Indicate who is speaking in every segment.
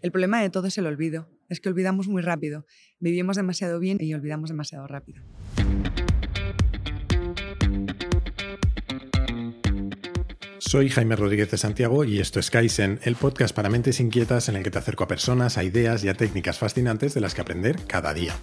Speaker 1: El problema de todo es el olvido. Es que olvidamos muy rápido. Vivimos demasiado bien y olvidamos demasiado rápido.
Speaker 2: Soy Jaime Rodríguez de Santiago y esto es Kaizen, el podcast para mentes inquietas en el que te acerco a personas, a ideas y a técnicas fascinantes de las que aprender cada día.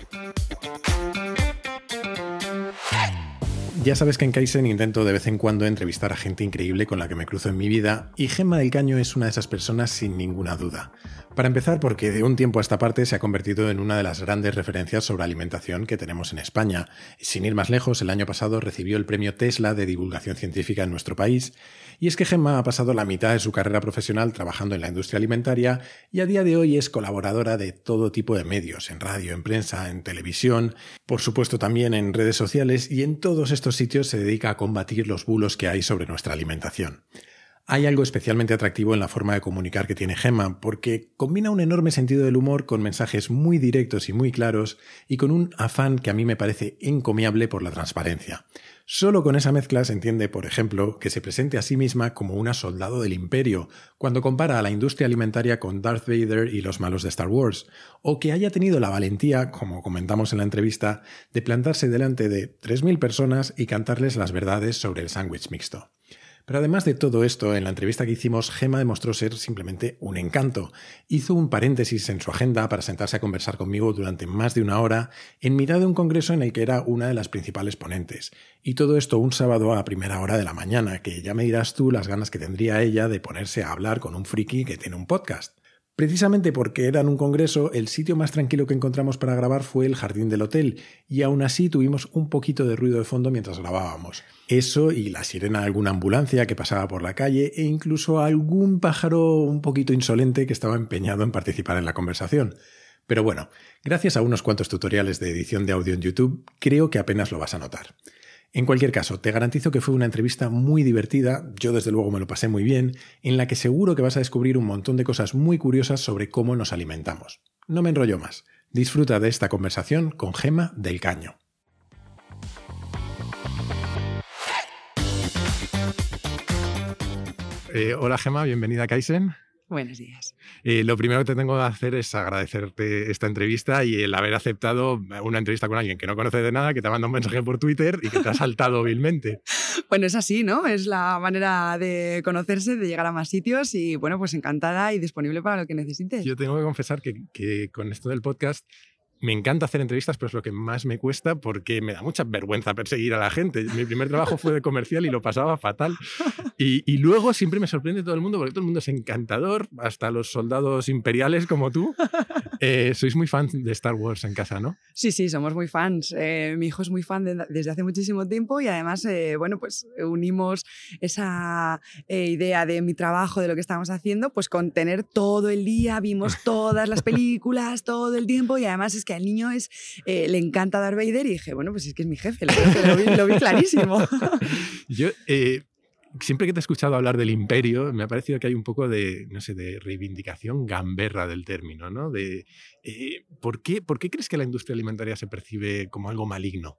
Speaker 2: Ya sabes que en Kaizen intento de vez en cuando entrevistar a gente increíble con la que me cruzo en mi vida y Gemma del Caño es una de esas personas sin ninguna duda. Para empezar, porque de un tiempo a esta parte se ha convertido en una de las grandes referencias sobre alimentación que tenemos en España. Sin ir más lejos, el año pasado recibió el premio Tesla de divulgación científica en nuestro país. Y es que Gemma ha pasado la mitad de su carrera profesional trabajando en la industria alimentaria y a día de hoy es colaboradora de todo tipo de medios, en radio, en prensa, en televisión, por supuesto también en redes sociales y en todos estos sitios se dedica a combatir los bulos que hay sobre nuestra alimentación. Hay algo especialmente atractivo en la forma de comunicar que tiene Gemma, porque combina un enorme sentido del humor con mensajes muy directos y muy claros y con un afán que a mí me parece encomiable por la transparencia. Solo con esa mezcla se entiende, por ejemplo, que se presente a sí misma como una soldado del imperio, cuando compara a la industria alimentaria con Darth Vader y los malos de Star Wars, o que haya tenido la valentía, como comentamos en la entrevista, de plantarse delante de 3.000 personas y cantarles las verdades sobre el sándwich mixto. Pero además de todo esto, en la entrevista que hicimos, Gema demostró ser simplemente un encanto. Hizo un paréntesis en su agenda para sentarse a conversar conmigo durante más de una hora en mitad de un congreso en el que era una de las principales ponentes. Y todo esto un sábado a primera hora de la mañana, que ya me dirás tú las ganas que tendría ella de ponerse a hablar con un friki que tiene un podcast. Precisamente porque era en un congreso, el sitio más tranquilo que encontramos para grabar fue el jardín del hotel, y aún así tuvimos un poquito de ruido de fondo mientras grabábamos. Eso y la sirena de alguna ambulancia que pasaba por la calle e incluso algún pájaro un poquito insolente que estaba empeñado en participar en la conversación. Pero bueno, gracias a unos cuantos tutoriales de edición de audio en YouTube, creo que apenas lo vas a notar. En cualquier caso, te garantizo que fue una entrevista muy divertida, yo desde luego me lo pasé muy bien, en la que seguro que vas a descubrir un montón de cosas muy curiosas sobre cómo nos alimentamos. No me enrollo más. Disfruta de esta conversación con Gema del Caño. Eh, hola Gema, bienvenida a Kaizen.
Speaker 1: Buenos días.
Speaker 2: Eh, lo primero que te tengo que hacer es agradecerte esta entrevista y el haber aceptado una entrevista con alguien que no conoce de nada, que te manda un mensaje por Twitter y que te ha saltado vilmente.
Speaker 1: Bueno, es así, ¿no? Es la manera de conocerse, de llegar a más sitios y bueno, pues encantada y disponible para lo que necesites.
Speaker 2: Yo tengo que confesar que, que con esto del podcast me encanta hacer entrevistas, pero es lo que más me cuesta porque me da mucha vergüenza perseguir a la gente. Mi primer trabajo fue de comercial y lo pasaba fatal. Y, luego siempre me sorprende todo el mundo porque todo el mundo es encantador, hasta los soldados imperiales como tú. Eh, sois muy fans de Star Wars en casa, ¿no?
Speaker 1: Sí, sí, somos muy fans. Eh, mi hijo es muy fan desde hace muchísimo tiempo y además, eh, bueno, pues unimos esa idea de mi trabajo, de lo que estábamos haciendo, pues con tener todo el día, vimos todas las películas, todo el tiempo y además es que al niño es, le encanta Darth Vader y dije, bueno, pues es que es mi jefe, lo, vi, clarísimo.
Speaker 2: Yo, siempre que te he escuchado hablar del imperio, me ha parecido que hay un poco de, no sé, de reivindicación gamberra del término, ¿no? De, eh, ¿por, qué, ¿Por qué crees que la industria alimentaria se percibe como algo maligno?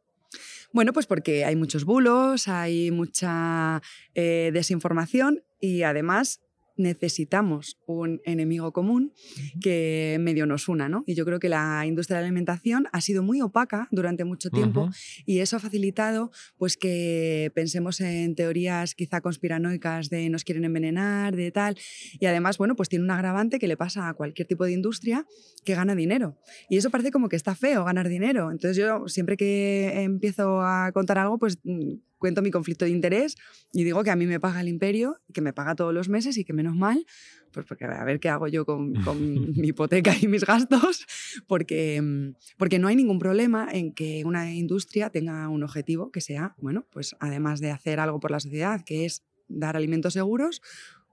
Speaker 1: Bueno, pues porque hay muchos bulos, hay mucha eh, desinformación y además necesitamos un enemigo común que medio nos una, ¿no? Y yo creo que la industria de la alimentación ha sido muy opaca durante mucho tiempo y eso ha facilitado pues que pensemos en teorías quizá conspiranoicas de nos quieren envenenar, de tal, y además, bueno, pues tiene un agravante que le pasa a cualquier tipo de industria que gana dinero. Y eso parece como que está feo ganar dinero. Entonces yo siempre que empiezo a contar algo, pues mm, cuento mi conflicto de interés y digo que a mí me paga el imperio, que me paga todos los meses y que menos mal, pues porque a ver qué hago yo con, mi hipoteca y mis gastos, porque, mm, porque no hay ningún problema en que una industria tenga un objetivo que sea, bueno, pues además de hacer algo por la sociedad, que es dar alimentos seguros,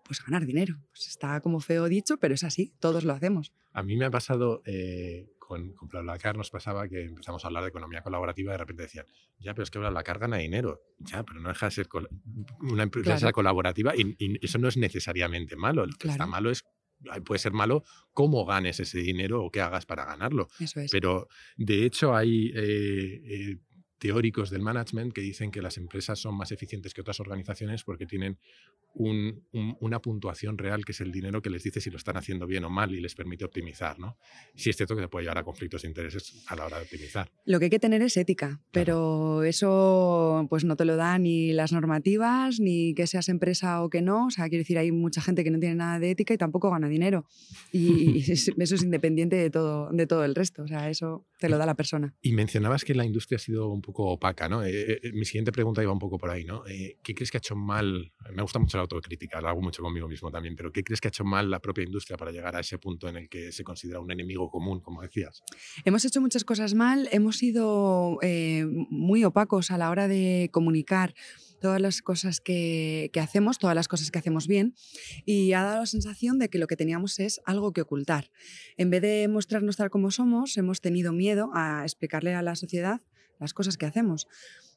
Speaker 1: pues ganar dinero. Pues está como feo dicho, pero es así, todos lo hacemos.
Speaker 2: A mí me ha pasado eh, con, con BlaBlaCar nos pasaba que empezamos a hablar de economía colaborativa y de repente decían, ya, pero es que BlaBlaCar gana dinero. Ya, pero no deja de ser una empresa colaborativa y, eso no es necesariamente malo. Lo que está malo es puede ser malo cómo ganes ese dinero o qué hagas para ganarlo.
Speaker 1: Eso es.
Speaker 2: Pero de hecho hay eh, eh, teóricos del management que dicen que las empresas son más eficientes que otras organizaciones porque tienen una puntuación real que es el dinero que les dice si lo están haciendo bien o mal y les permite optimizar. ¿no? Sí es cierto que se puede llevar a conflictos de intereses a la hora de optimizar.
Speaker 1: Lo que hay que tener es ética, pero eso pues no te lo da ni las normativas, ni que seas empresa o que no. O sea, quiero decir, hay mucha gente que no tiene nada de ética y tampoco gana dinero. Y, eso es independiente de todo, de todo el resto. O sea, eso te lo da la persona.
Speaker 2: Y mencionabas que la industria ha sido un poco opaca, ¿no? Eh, eh, mi siguiente pregunta iba un poco por ahí, ¿no? Eh, ¿Qué crees que ha hecho mal? Me gusta mucho la autocrítica, lo hago mucho conmigo mismo también, pero ¿qué crees que ha hecho mal la propia industria para llegar a ese punto en el que se considera un enemigo común, como decías?
Speaker 1: Hemos hecho muchas cosas mal, hemos sido muy opacos a la hora de comunicar todas las cosas que, hacemos, todas las cosas que hacemos bien, y ha dado la sensación de que lo que teníamos es algo que ocultar. En vez de mostrarnos tal como somos, hemos tenido miedo a explicarle a la sociedad las cosas que hacemos.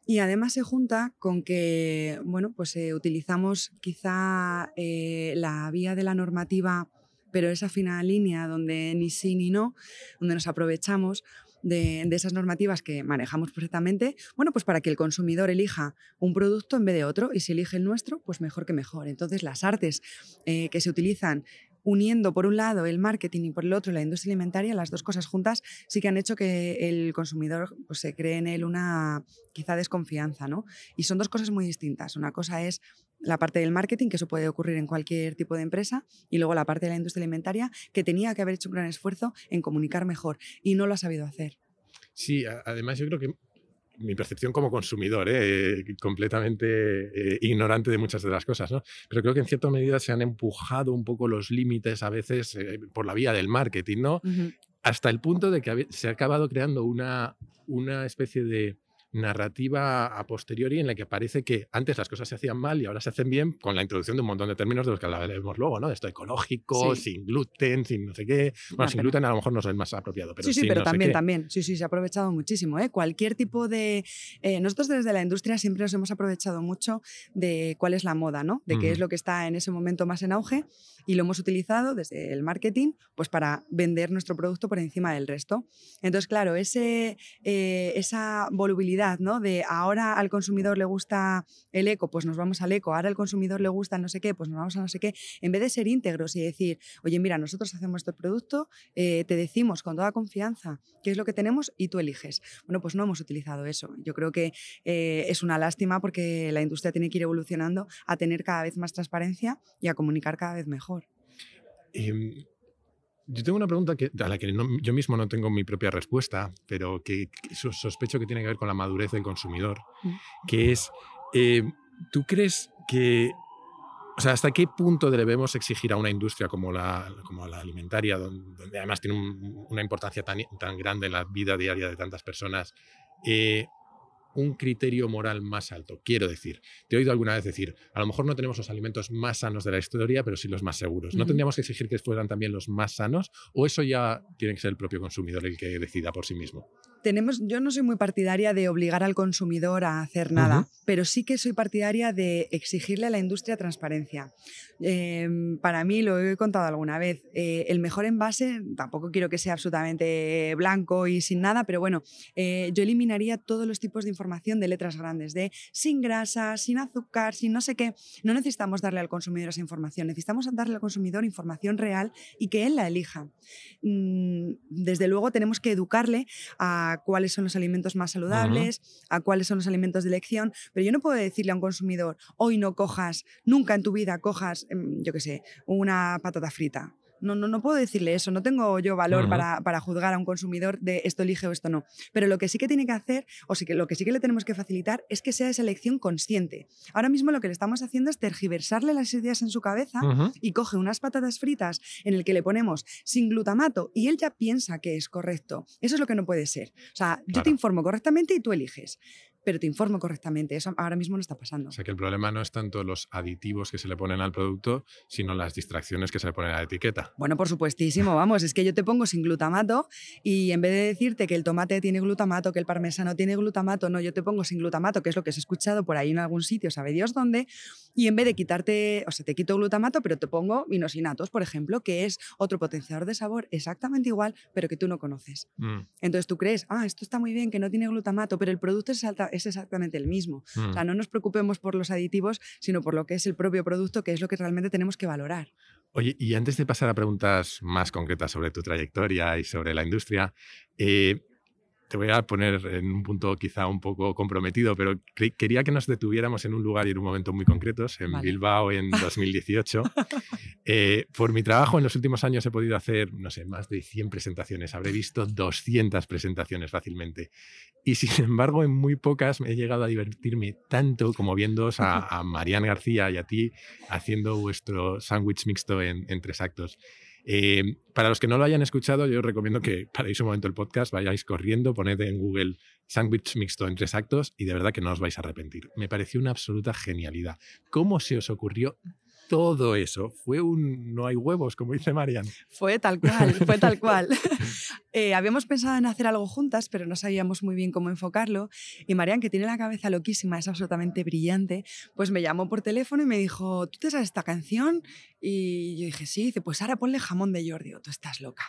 Speaker 1: Y además se junta con que, bueno, pues eh, utilizamos quizá eh, la vía de la normativa, pero esa fina línea donde ni sí ni no, donde nos aprovechamos de, esas normativas que manejamos perfectamente, bueno, pues para que el consumidor elija un producto en vez de otro y si elige el nuestro, pues mejor que mejor. Entonces las artes eh, que se utilizan uniendo por un lado el marketing y por el otro la industria alimentaria, las dos cosas juntas sí que han hecho que el consumidor pues, se cree en él una quizá desconfianza, ¿no? Y son dos cosas muy distintas. Una cosa es la parte del marketing, que eso puede ocurrir en cualquier tipo de empresa, y luego la parte de la industria alimentaria, que tenía que haber hecho un gran esfuerzo en comunicar mejor y no lo ha sabido hacer.
Speaker 2: Sí, además yo creo que mi percepción como consumidor, ¿eh? completamente eh, ignorante de muchas de las cosas, ¿no? Pero creo que en cierta medida se han empujado un poco los límites a veces eh, por la vía del marketing, ¿no? Hasta el punto de que se ha acabado creando una, una especie de narrativa a posteriori en la que parece que antes las cosas se hacían mal y ahora se hacen bien con la introducción de un montón de términos de los que hablaremos luego, ¿no? Esto ecológico, sin gluten, sin no sé qué. Bueno, sin gluten a lo mejor no es el más apropiado, pero
Speaker 1: Sí, sí, pero también, también. Sí, sí, se ha aprovechado muchísimo, ¿eh? Cualquier tipo de... Eh, nosotros desde la industria siempre nos hemos aprovechado mucho de cuál es la moda, ¿no? De qué es lo que está en ese momento más en auge y lo hemos utilizado desde el marketing pues para vender nuestro producto por encima del resto. Entonces, claro, ese, eh, esa volubilidad de ahora al consumidor le gusta el eco, pues nos vamos al eco, ahora al consumidor le gusta no sé qué, pues nos vamos a no sé qué, en vez de ser íntegros y decir, oye, mira, nosotros hacemos este producto, eh, te decimos con toda confianza qué es lo que tenemos y tú eliges. Bueno, pues no hemos utilizado eso. Yo creo que eh, es una lástima porque la industria tiene que ir evolucionando a tener cada vez más transparencia y a comunicar cada vez mejor.
Speaker 2: Em, yo tengo una pregunta que, a la que yo mismo no tengo mi propia respuesta, pero que, sospecho que tiene que ver con la madurez del consumidor, mm. que es, em, ¿tú crees que, o sea, hasta qué punto debemos exigir a una industria como la, como la alimentaria, donde, además tiene una importancia tan, tan, grande en la vida diaria de tantas personas, eh, un criterio moral más alto. Quiero decir, te he oído alguna vez decir, a lo mejor no tenemos los alimentos más sanos de la historia, pero sí los más seguros. ¿No tendríamos que exigir que fueran también los más sanos o eso ya tiene que ser el propio consumidor el que decida por sí mismo?
Speaker 1: Tenemos, yo no soy muy partidaria de obligar al consumidor a hacer nada, pero sí que soy partidaria de exigirle a la industria transparencia. Em, para mí, lo he contado alguna vez, eh, el mejor envase, tampoco quiero que sea absolutamente blanco y sin nada, pero bueno, eh, yo eliminaría todos los tipos de información de letras grandes, de sin grasa, sin azúcar, sin no sé qué. No necesitamos darle al consumidor esa información, necesitamos darle al consumidor información real y que él la elija. Mm, desde luego tenemos que educarle a cuáles son los alimentos más saludables, a cuáles son los alimentos de elección, pero yo no puedo decirle a un consumidor, hoy no cojas, nunca en tu vida cojas, em, yo qué sé, una patata frita. No, no, no puedo decirle eso, no tengo yo valor para, para, juzgar a un consumidor de esto elige o esto no. Pero lo que sí que tiene que hacer, o sí que lo que sí que le tenemos que facilitar, es que sea esa elección consciente. Ahora mismo lo que le estamos haciendo es tergiversarle las ideas en su cabeza y coge unas patatas fritas en el que le ponemos sin glutamato y él ya piensa que es correcto. Eso es lo que no puede ser. O sea, yo te informo correctamente y tú eliges pero te informo correctamente. Eso ahora mismo no está pasando.
Speaker 2: O sea que el problema no es tanto los aditivos que se le ponen al producto, sino las distracciones que se le ponen a la etiqueta.
Speaker 1: Bueno, por supuestísimo, vamos, es que yo te pongo sin glutamato y en vez de decirte que el tomate tiene glutamato, que el parmesano tiene glutamato, no, yo te pongo sin glutamato, que es lo que has escuchado por ahí en algún sitio, sabe Dios dónde, y en vez de quitarte, o sea, te quito glutamato, pero te pongo inosinatos, por ejemplo, que es otro potenciador de sabor exactamente igual, pero que tú no conoces. Mm. Entonces tú crees, ah, esto está muy bien, que no tiene glutamato, pero el producto es, es exactamente el mismo. O sea, mm. no nos preocupemos por los aditivos, sino por lo que es el propio producto, que es lo que realmente tenemos que valorar.
Speaker 2: Oye, y antes de pasar a preguntas más concretas sobre tu trayectoria y sobre la industria, eh, te voy a poner en un punto quizá un poco comprometido, pero quería que nos detuviéramos en un lugar y en un momento muy concretos, en Bilbao en 2018. Eh, por mi trabajo en los últimos años he podido hacer, no sé, más de 100 presentaciones, habré visto 200 presentaciones fácilmente. Y sin embargo, en muy pocas me he llegado a divertirme tanto como viendo a, a Marian García y a ti haciendo vuestro sándwich mixto en, en tres actos. Eh, para los que no lo hayan escuchado, yo os recomiendo que paréis un momento el podcast, vayáis corriendo, poned en Google sándwich mixto en tres actos y de verdad que no os vais a arrepentir. Me pareció una absoluta genialidad. ¿Cómo se os ocurrió todo eso fue un no hay huevos, como dice Marian.
Speaker 1: Fue tal cual, fue tal cual. Eh, habíamos pensado en hacer algo juntas, pero no sabíamos muy bien cómo enfocarlo. Y Marian, que tiene la cabeza loquísima, es absolutamente brillante, pues me llamó por teléfono y me dijo, ¿tú te sabes esta canción? Y yo dije, sí, dice, pues ahora ponle jamón de Jordi. tú estás loca,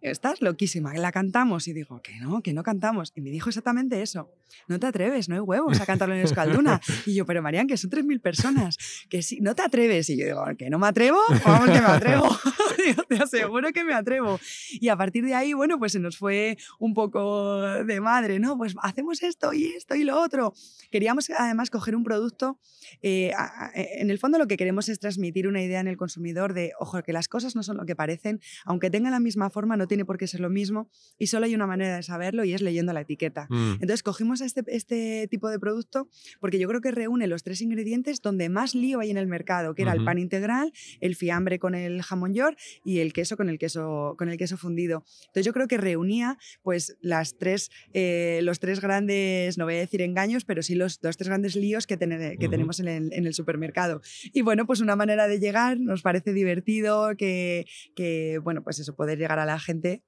Speaker 1: estás loquísima, la cantamos. Y digo, que no, que no cantamos. Y me dijo exactamente eso, no te atreves, no hay huevos a cantarlo en Escalduna. Y yo, pero Marian, que son 3.000 personas, que sí, no te atreves. Y yo digo, que no me atrevo, vamos que me atrevo. te aseguro que me atrevo. Y a partir de ahí, bueno, pues se nos fue un poco de madre, ¿no? Pues hacemos esto y esto y lo otro. Queríamos además coger un producto, eh, eh, en el fondo lo que queremos es transmitir una idea en el consumidor de, ojo, que las cosas no son lo que parecen, aunque tengan la misma forma, no tiene por qué ser lo mismo y solo hay una manera de saberlo y es leyendo la etiqueta. Mm. Entonces cogimos este, este tipo de producto porque yo creo que reúne los tres ingredientes donde más lío hay en el mercado, que era el pan integral, el fiambre con el jamón york y el queso con el queso, con el queso fundido. Entonces yo creo que reunía pues las tres, eh, los tres grandes, no voy a decir engaños, pero sí los, dos tres grandes líos que, que tenemos en el, en el, supermercado. Y bueno, pues una manera de llegar, nos parece divertido que, que, bueno, pues eso, poder llegar a la gente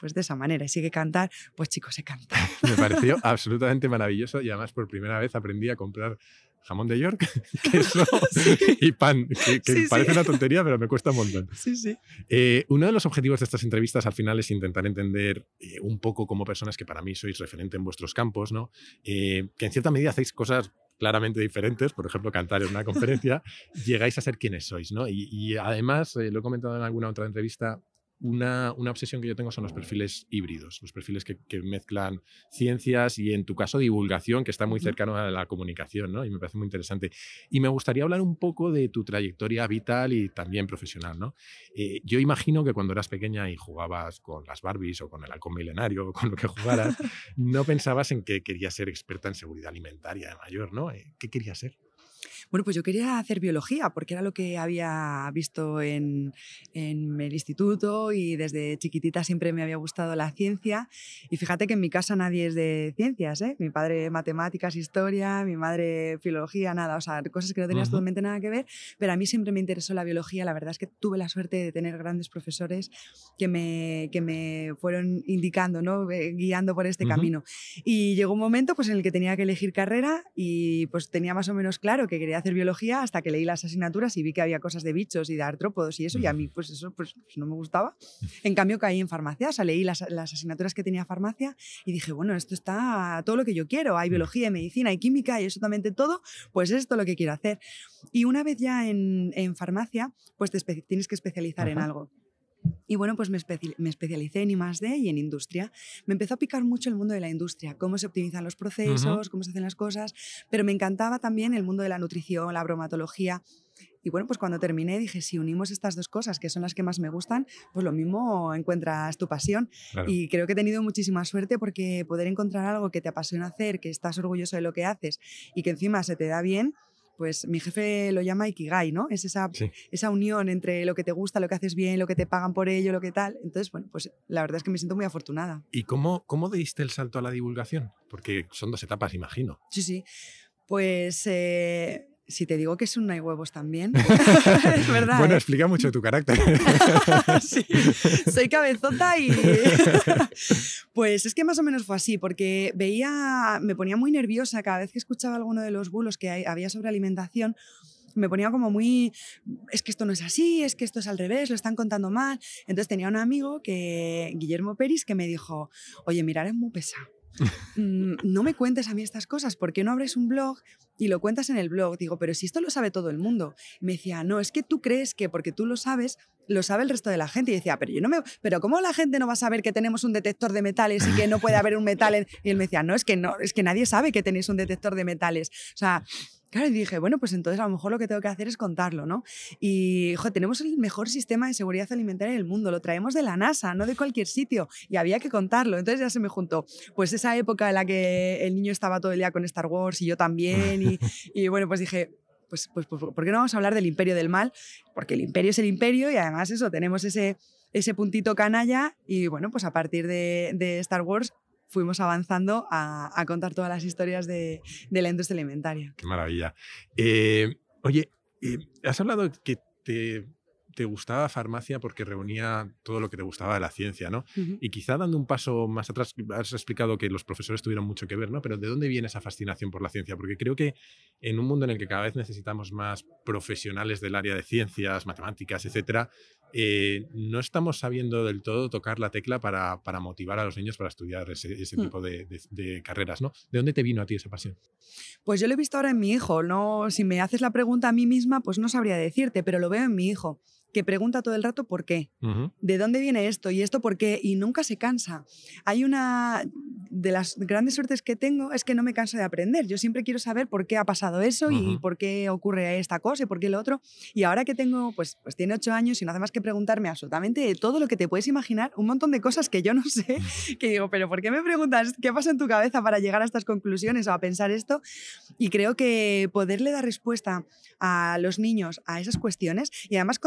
Speaker 1: pues de esa manera. Y sigue cantar, pues chicos, se canta.
Speaker 2: Me pareció absolutamente maravilloso y además por primera vez aprendí a comprar jamón de York, queso y pan, que, parece una tontería, pero me cuesta un montón.
Speaker 1: Sí, sí.
Speaker 2: Eh, uno de los objetivos de estas entrevistas al final es intentar entender eh, un poco como personas que para mí sois referente en vuestros campos, ¿no? Eh, que en cierta medida hacéis cosas claramente diferentes, por ejemplo, cantar en una conferencia, llegáis a ser quienes sois, ¿no? Y, y además, lo he comentado en alguna otra entrevista, una, obsesión que yo tengo son los perfiles híbridos, los perfiles que, mezclan ciencias y en tu caso divulgación, que está muy cercano a la comunicación, ¿no? Y me parece muy interesante. Y me gustaría hablar un poco de tu trayectoria vital y también profesional, ¿no? Eh, yo imagino que cuando eras pequeña y jugabas con las Barbies o con el halcón milenario o con lo que jugaras, no pensabas en que querías ser experta en seguridad alimentaria de mayor, ¿no? Eh, ¿Qué querías ser?
Speaker 1: Bueno, pues yo quería hacer biología porque era lo que había visto en, el instituto y desde chiquitita siempre me había gustado la ciencia. Y fíjate que en mi casa nadie es de ciencias, ¿eh? Mi padre matemáticas, historia, mi madre filología, nada, o sea, cosas que no tenían absolutamente nada que ver, pero a mí siempre me interesó la biología. La verdad es que tuve la suerte de tener grandes profesores que me, que me fueron indicando, ¿no? Eh, guiando por este camino. Y llegó un momento pues, en el que tenía que elegir carrera y pues tenía más o menos claro que quería hacer biología hasta que leí las asignaturas y vi que había cosas de bichos y de artrópodos y eso, y a mí pues eso pues, pues no me gustaba. En cambio caí en farmacia, o sea, leí las, las, asignaturas que tenía farmacia y dije, bueno, esto está todo lo que yo quiero, hay biología, hay medicina, hay química, y absolutamente todo, pues esto es lo que quiero hacer. Y una vez ya en, en farmacia, pues te tienes que especializar en algo. Y bueno, pues me, especialicé en I+.D. y en industria. Me empezó a picar mucho el mundo de la industria, cómo se optimizan los procesos, cómo se hacen las cosas, pero me encantaba también el mundo de la nutrición, la bromatología. Y bueno, pues cuando terminé dije, si unimos estas dos cosas, que son las que más me gustan, pues lo mismo encuentras tu pasión. Y creo que he tenido muchísima suerte porque poder encontrar algo que te apasiona hacer, que estás orgulloso de lo que haces y que encima se te da bien, pues mi jefe lo llama Ikigai, ¿no? Es esa, esa unión entre lo que te gusta, lo que haces bien, lo que te pagan por ello, lo que tal. Entonces, bueno, pues la verdad es que me siento muy afortunada.
Speaker 2: ¿Y cómo, cómo diste el salto a la divulgación? Porque son dos etapas, imagino.
Speaker 1: Sí, sí. Pues eh, si te digo que es un no hay huevos también, es verdad.
Speaker 2: Bueno,
Speaker 1: ¿eh?
Speaker 2: explica mucho tu carácter.
Speaker 1: sí, soy cabezota y... pues es que más o menos fue así, porque veía, me ponía muy nerviosa cada vez que escuchaba alguno de los bulos que había sobre alimentación me ponía como muy, es que esto no es así, es que esto es al revés, lo están contando mal. Entonces tenía un amigo, que, Guillermo Peris, que me dijo, oye, mirar es muy pesado. Mm, no me cuentes a mí estas cosas, ¿por qué no abres un blog y lo cuentas en el blog? Digo, pero si esto lo sabe todo el mundo. me decía, no, es que tú crees que porque tú lo sabes, lo sabe el resto de la gente. Y decía, pero yo no me. Pero ¿cómo la gente no va a saber que tenemos un detector de metales y que no puede haber un metal? Y él me decía, no, es que no, es que nadie sabe que tenéis un detector de metales. O sea, Claro, y dije, bueno, pues entonces a lo mejor lo que tengo que hacer es contarlo, ¿no? Y, joder, tenemos el mejor sistema de seguridad alimentaria del mundo, lo traemos de la NASA, no de cualquier sitio, y había que contarlo. Entonces ya se me juntó, pues esa época en la que el niño estaba todo el día con Star Wars y yo también, y, y bueno, pues dije, pues, pues, pues, ¿por qué no vamos a hablar del imperio del mal? Porque el imperio es el imperio y además eso, tenemos ese, ese puntito canalla y bueno, pues a partir de, de Star Wars fuimos avanzando a, contar todas las historias de, la industria alimentaria.
Speaker 2: Qué maravilla. Eh, oye, eh, has hablado que te te gustaba farmacia porque reunía todo lo que te gustaba de la ciencia, ¿no? Y quizá dando un paso más atrás, has explicado que los profesores tuvieron mucho que ver, ¿no? Pero ¿de dónde viene esa fascinación por la ciencia? Porque creo que en un mundo en el que cada vez necesitamos más profesionales del área de ciencias, matemáticas, etcétera, eh, no estamos sabiendo del todo tocar la tecla para, para motivar a los niños para estudiar ese, ese mm. tipo de, de, carreras, ¿no? ¿De dónde te vino a ti esa pasión?
Speaker 1: Pues yo lo he visto ahora en mi hijo, no, si me haces la pregunta a mí misma, pues no sabría decirte, pero lo veo en mi hijo que pregunta todo el rato por qué, de dónde viene esto y esto por qué, y nunca se cansa. Hay una de las grandes suertes que tengo es que no me canso de aprender. Yo siempre quiero saber por qué ha pasado eso y por qué ocurre esta cosa y por qué lo otro. Y ahora que tengo, pues, pues tiene ocho años y no hace más que preguntarme absolutamente de todo lo que te puedes imaginar, un montón de cosas que yo no sé, que digo, pero ¿por qué me preguntas qué pasa en tu cabeza para llegar a estas conclusiones o a pensar esto? Y creo que poderle dar respuesta a los niños a esas cuestiones y además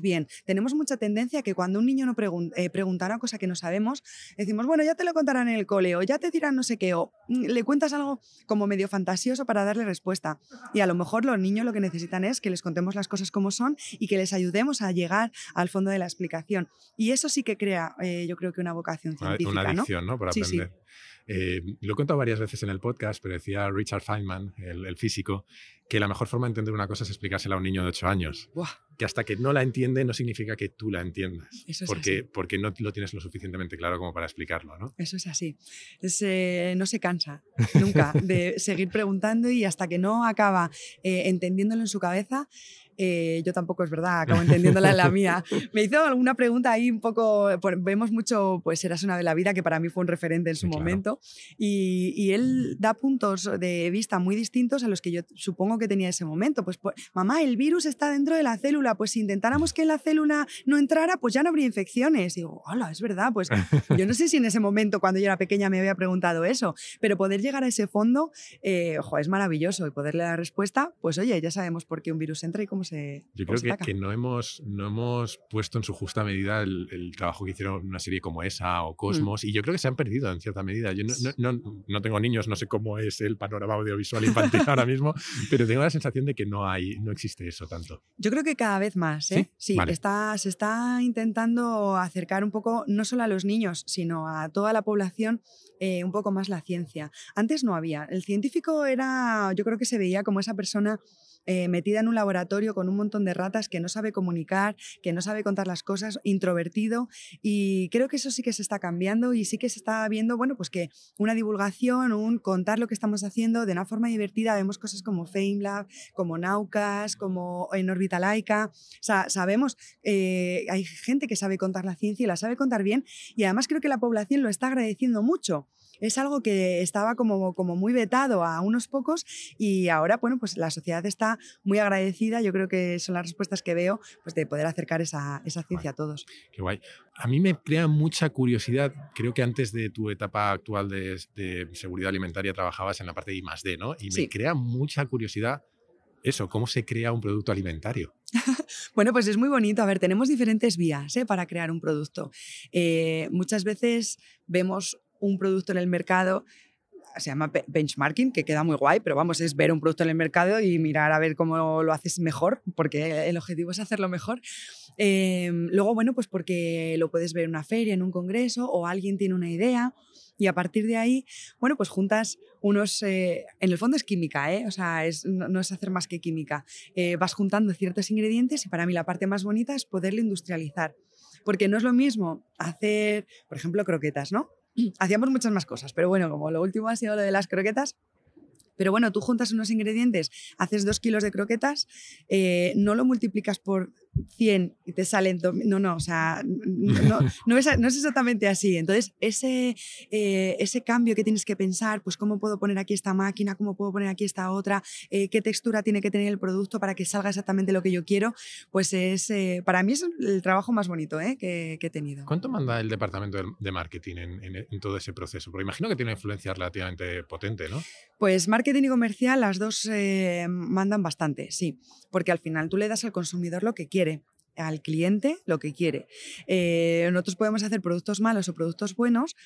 Speaker 1: bien. Tenemos mucha tendencia a que cuando un niño no eh, pregunta una cosa que no sabemos, decimos, bueno, ya te lo contarán en el cole o ya te dirán no sé qué o mm, le cuentas algo como medio fantasioso para darle respuesta. Y a lo mejor los niños lo que necesitan es que les contemos las cosas como son y que les ayudemos a llegar al fondo de la explicación. Y eso sí que crea, eh, yo creo que una vocación científica.
Speaker 2: Una adicción, ¿no? Por aprender. Eh, lo he contado varias veces en el podcast, pero decía Richard Feynman, el, físico, que la mejor forma de entender una cosa es explicársela a un niño de 8 años. Que hasta que no la entiende no significa que tú la entiendas.
Speaker 1: Eso es
Speaker 2: porque,
Speaker 1: así.
Speaker 2: porque no lo tienes lo suficientemente claro como para explicarlo, ¿no?
Speaker 1: Eso es así. Eh, no se cansa nunca de seguir preguntando y hasta que no acaba eh, entendiéndolo en su cabeza, eh, yo tampoco es verdad, acabo entendiéndola en la mía. Me hizo alguna pregunta ahí un poco, vemos mucho, pues Eras una de la vida, que para mí fue un referente en su momento, y, y, él da puntos de vista muy distintos a los que yo supongo que tenía ese momento. Pues, pues, mamá, el virus está dentro de la célula, pues si intentáramos que la célula no entrara, pues ya no habría infecciones. Y digo, hola, es verdad, pues yo no sé si en ese momento, cuando yo era pequeña, me había preguntado eso, pero poder llegar a ese fondo, eh, ojo, es maravilloso y poderle dar respuesta, pues oye, ya sabemos por qué un virus entra y cómo
Speaker 2: yo creo que, que, no, hemos, no hemos puesto en su justa medida el, trabajo que hicieron una serie como esa o mm. Cosmos y yo creo que se han perdido en cierta medida. Yo no, no, no, tengo niños, no sé cómo es el panorama audiovisual infantil ahora mismo, pero tengo la sensación de que no, hay, no existe eso tanto.
Speaker 1: Yo creo que cada vez más. ¿eh? Sí, está, se está intentando acercar un poco, no solo a los niños, sino a toda la población eh, un poco más la ciencia. Antes no había. El científico era, yo creo que se veía como esa persona eh, metida en un laboratorio con un montón de ratas que no sabe comunicar, que no sabe contar las cosas, introvertido. Y creo que eso sí que se está cambiando y sí que se está viendo, bueno, pues que una divulgación, un contar lo que estamos haciendo de una forma divertida. Vemos cosas como FameLab, como Naucas, como en órbita laica. O sea, sabemos, eh, hay gente que sabe contar la ciencia y la sabe contar bien y además creo que la población lo está agradeciendo mucho es algo que estaba como, como muy vetado a unos pocos y ahora, bueno, pues la sociedad está muy agradecida. Yo creo que son las respuestas que veo pues de poder acercar esa, esa ciencia a todos.
Speaker 2: Qué guay. A mí me crea mucha curiosidad. Creo que antes de tu etapa actual de, seguridad alimentaria trabajabas en la parte de I+D, ¿no? Y me crea mucha curiosidad eso, cómo se crea un producto alimentario.
Speaker 1: bueno, pues es muy bonito. A ver, tenemos diferentes vías ¿eh? para crear un producto. Eh, muchas veces vemos un producto en el mercado se llama benchmarking, que queda muy guay, pero vamos, es ver un producto en el mercado y mirar a ver cómo lo haces mejor, porque el objetivo es hacerlo mejor. Em, luego, bueno, pues porque lo puedes ver en una feria, en un congreso, o alguien tiene una idea y a partir de ahí, bueno, pues juntas unos, eh, en el fondo es química, ¿eh? o sea, no, es hacer más que química. Eh, vas juntando ciertos ingredientes y para mí la parte más bonita es poderlo industrializar. Porque no es lo mismo hacer, por ejemplo, croquetas, ¿no? Hacíamos muchas más cosas, pero bueno, como lo último ha sido lo de las croquetas, pero bueno, tú juntas unos ingredientes, haces dos kilos de croquetas, eh, no lo multiplicas por 100 y te salen... No, no, o sea, no, no, es, no es, exactamente así. Entonces, ese, eh, ese cambio que tienes que pensar, pues cómo puedo poner aquí esta máquina, cómo puedo poner aquí esta otra, eh, qué textura tiene que tener el producto para que salga exactamente lo que yo quiero, pues es, para mí es el trabajo más bonito que, que, he tenido.
Speaker 2: ¿Cuánto manda el departamento de marketing en, en, en todo ese proceso? Porque imagino que tiene una influencia relativamente potente, ¿no?
Speaker 1: Pues marketing y comercial, las dos eh, mandan bastante, sí, porque al final tú le das al consumidor lo que quiere al cliente lo que quiere. Eh, nosotros podemos hacer productos malos o productos buenos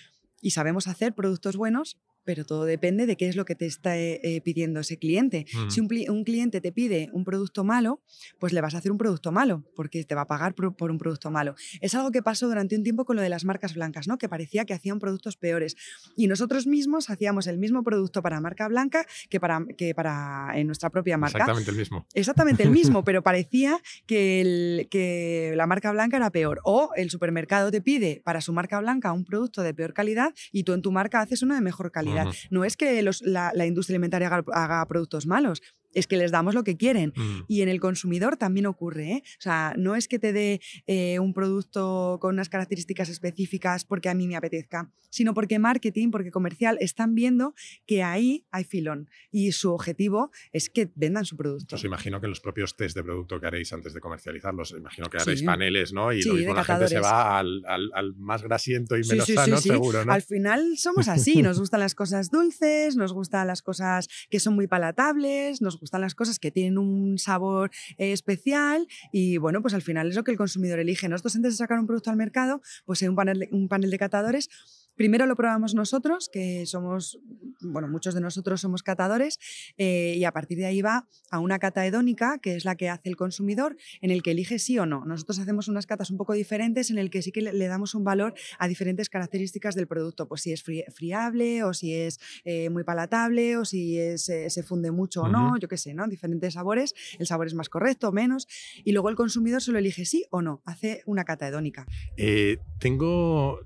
Speaker 1: y sabemos hacer productos buenos, pero todo depende de qué es lo que te está eh, eh, pidiendo ese cliente. Si un, cliente te pide un producto malo, pues le vas a hacer un producto malo, porque te va a pagar por, un producto malo. Es algo que pasó durante un tiempo con lo de las marcas blancas, ¿no? que parecía que hacían productos peores. Y nosotros mismos hacíamos el mismo producto para marca blanca que para, que para en nuestra propia marca.
Speaker 2: Exactamente el mismo.
Speaker 1: Exactamente el mismo, pero parecía que, el, que la marca blanca era peor. O el supermercado te pide para su marca blanca un producto de peor calidad y tú en tu marca haces uno de mejor calidad. No es que la, industria alimentaria haga, productos malos, es que les damos lo que quieren. Mm. Y en el consumidor también ocurre. ¿eh? O sea, no es que te dé eh, un producto con unas características específicas porque a mí me apetezca, sino porque marketing, porque comercial, están viendo que ahí hay filón. Y su objetivo es que vendan su producto.
Speaker 2: Os imagino que los propios test de producto que haréis antes de comercializarlos, imagino que haréis paneles, ¿no? Y lo mismo la gente se va al, más grasiento y menos sano, seguro, ¿no?
Speaker 1: Al final somos así. Nos gustan las cosas dulces, nos gustan las cosas que son muy palatables, nos gustan las cosas que tienen un sabor especial y bueno, pues al final es lo que el consumidor elige. Nosotros antes de sacar un producto al mercado, pues hay un panel un panel de catadores Primero lo probamos nosotros, que somos, bueno, muchos de nosotros somos catadores, eh, y a partir de ahí va a una cata hedónica, que es la que hace el consumidor, en el que elige sí o no. Nosotros hacemos unas catas un poco diferentes, en el que sí que le, damos un valor a diferentes características del producto, pues si es friable, o si es eh, muy palatable, o si se funde mucho o no, yo qué sé, ¿no? Diferentes sabores, el sabor es más correcto o menos, y luego el consumidor solo elige sí o no, hace una cata hedónica.
Speaker 2: Eh, tengo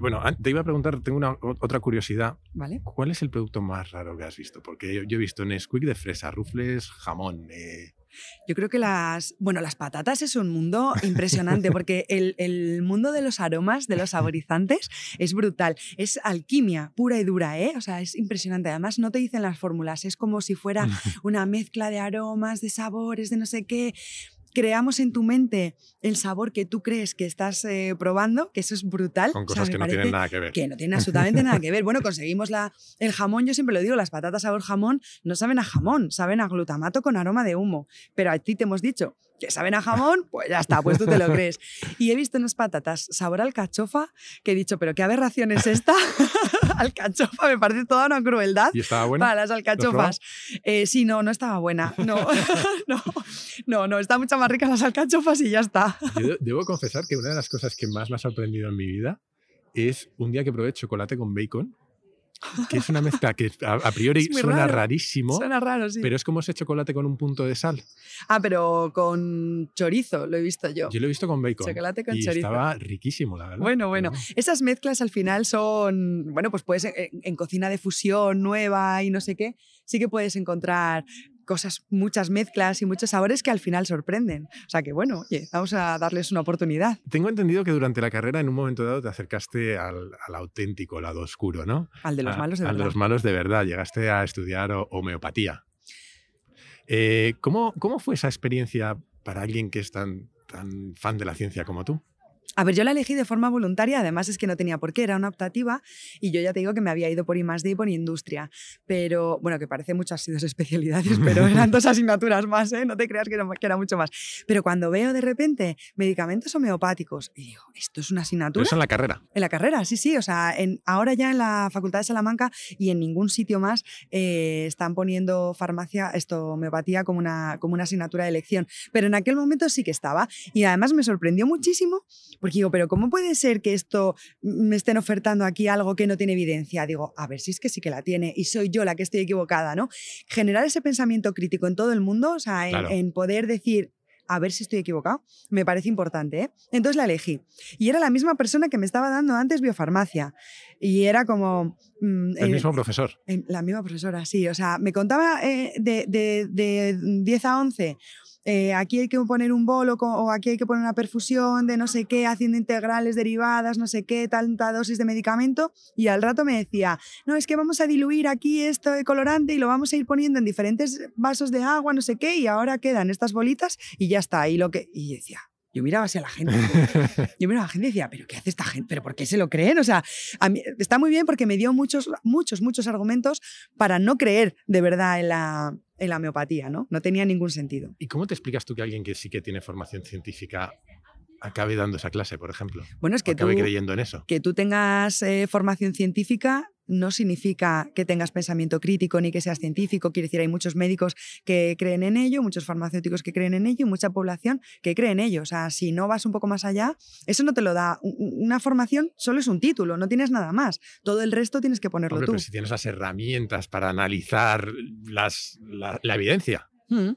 Speaker 2: bueno, te iba a preguntar, tengo una, otra curiosidad.
Speaker 1: ¿Vale?
Speaker 2: ¿Cuál es el producto más raro que has visto? Porque yo, he visto Nesquik de fresa, rufles, jamón. Eh.
Speaker 1: Yo creo que las, bueno, las patatas es un mundo impresionante porque el, el, mundo de los aromas, de los saborizantes, es brutal. Es alquimia pura y dura, ¿eh? O sea, es impresionante. Además, no te dicen las fórmulas, es como si fuera una mezcla de aromas, de sabores, de no sé qué creamos en tu mente el sabor que tú crees que estás eh, probando, que eso es brutal.
Speaker 2: Con cosas que no tienen nada que ver.
Speaker 1: Que no tienen absolutamente nada que ver. Bueno, conseguimos la, el jamón, yo siempre lo digo, las patatas sabor jamón no saben a jamón, saben a glutamato con aroma de humo. Pero a ti te hemos dicho que saben a jamón, pues ya está, pues tú te lo crees. Y he visto unas patatas sabor alcachofa que he dicho, pero qué aberración es esta. alcachofa, me parece toda una crueldad.
Speaker 2: ¿Y estaba buena?
Speaker 1: Para las alcachofas. Eh, sí, no, no estaba buena. No, no, no, no, está mucho más ricas las alcachofas y ya está.
Speaker 2: Yo debo confesar que una de las cosas que más me ha sorprendido en mi vida es un día que probé chocolate con bacon que es una mezcla que a, priori suena rarísimo.
Speaker 1: Suena raro, sí.
Speaker 2: Pero es como ese chocolate con un punto de sal.
Speaker 1: Ah, pero con chorizo, lo he visto yo.
Speaker 2: Yo lo he visto con bacon.
Speaker 1: Chocolate con
Speaker 2: y
Speaker 1: chorizo.
Speaker 2: Estaba riquísimo, la verdad.
Speaker 1: Bueno, bueno. Esas mezclas al final son, bueno, pues puedes en cocina de fusión nueva y no sé qué, sí que puedes encontrar cosas, muchas mezclas y muchos sabores que al final sorprenden. O sea que bueno, oye, vamos a darles una oportunidad.
Speaker 2: Tengo entendido que durante la carrera en un momento dado te acercaste al, auténtico lado oscuro, ¿no?
Speaker 1: Al de los malos de
Speaker 2: verdad.
Speaker 1: Al
Speaker 2: de los malos de verdad. Llegaste a estudiar homeopatía. Eh, ¿cómo, ¿Cómo fue esa experiencia para alguien que es tan, tan fan de la ciencia como tú?
Speaker 1: A ver, yo la elegí de forma voluntaria, además es que no tenía por qué, era una optativa y yo ya te digo que me había ido por I más D y por industria, pero bueno, que parece muchas sido especialidades, pero eran dos asignaturas más, ¿eh? no te creas que era, que era, mucho más. Pero cuando veo de repente medicamentos homeopáticos y digo, ¿esto es una asignatura?
Speaker 2: eso en la carrera.
Speaker 1: En la carrera, sí, sí, o sea, en, ahora ya en la Facultad de Salamanca y en ningún sitio más eh, están poniendo farmacia, esto, homeopatía como una, como una asignatura de elección, pero en aquel momento sí que estaba y además me sorprendió muchísimo porque digo, pero ¿cómo puede ser que esto me estén ofertando aquí algo que no tiene evidencia? Digo, a ver si es que sí que la tiene y soy yo la que estoy equivocada, ¿no? Generar ese pensamiento crítico en todo el mundo, o sea, en, poder decir, a ver si estoy equivocado. Me parece importante, ¿eh? Entonces la elegí. Y era la misma persona que me estaba dando antes biofarmacia. Y era como...
Speaker 2: Mm, el mismo profesor.
Speaker 1: La misma profesora, sí. O sea, me contaba eh, de, de, de 10 a 11 eh, aquí hay que poner un bolo o aquí hay que poner una perfusión de no sé qué, haciendo integrales derivadas, no sé qué, tanta dosis de medicamento. Y al rato me decía, no, es que vamos a diluir aquí esto de colorante y lo vamos a ir poniendo en diferentes vasos de agua, no sé qué, y ahora quedan estas bolitas y ya está. Y, lo que... y decía, yo miraba así a la gente. Yo miraba a la gente y decía, ¿pero qué hace esta gente? ¿Pero por qué se lo creen? O sea, a mí, está muy bien porque me dio muchos, muchos, muchos argumentos para no creer de verdad en la, en la homeopatía, ¿no? No tenía ningún sentido.
Speaker 2: ¿Y cómo te explicas tú que alguien que sí que tiene formación científica acabe dando esa clase, por ejemplo?
Speaker 1: Bueno, es que
Speaker 2: acabe creyendo en eso.
Speaker 1: Que tú tengas eh, formación científica no significa que tengas pensamiento crítico ni que seas científico. Quiere decir, hay muchos médicos que creen en ello, muchos farmacéuticos que creen en ello y mucha población que cree en ello. O sea, si no vas un poco más allá, eso no te lo da. Una formación solo es un título, no tienes nada más. Todo el resto tienes que ponerlo tú.
Speaker 2: Pero si tienes las herramientas para analizar las, la, evidencia.
Speaker 1: Mm.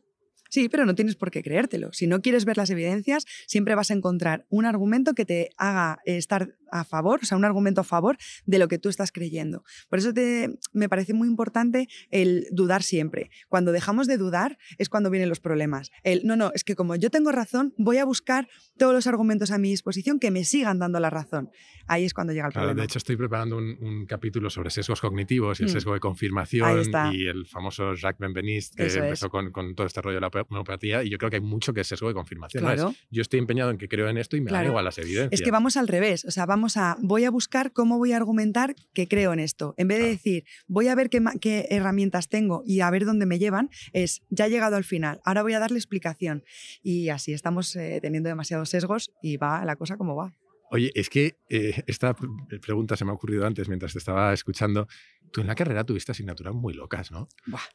Speaker 1: Sí, pero no tienes por qué creértelo. Si no quieres ver las evidencias, siempre vas a encontrar un argumento que te haga estar a favor, o sea, un argumento a favor de lo que tú estás creyendo. Por eso te, me parece muy importante el dudar siempre. Cuando dejamos de dudar es cuando vienen los problemas. El, no, no, es que como yo tengo razón, voy a buscar todos los argumentos a mi disposición que me sigan dando la razón. Ahí es cuando llega el problema.
Speaker 2: De hecho, estoy preparando un, capítulo sobre sesgos cognitivos y el mm. sesgo de confirmación y el famoso Jacques Benveniste que empezó con, con, todo este rollo de la homeopatía y yo creo que hay mucho que es sesgo de confirmación. yo estoy empeñado en que creo en esto y me da igual las evidencias.
Speaker 1: Es que vamos al revés, o sea, vamos a, voy a buscar cómo voy a argumentar que creo en esto. En vez de decir, voy a ver qué, qué herramientas tengo y a ver dónde me llevan, es, ya he llegado al final, ahora voy a darle explicación. Y así estamos eh, teniendo demasiados sesgos y va la cosa como va.
Speaker 2: Oye, es que eh, esta pregunta se me ha ocurrido antes mientras te estaba escuchando. Tú en la carrera tuviste asignaturas muy locas, ¿no?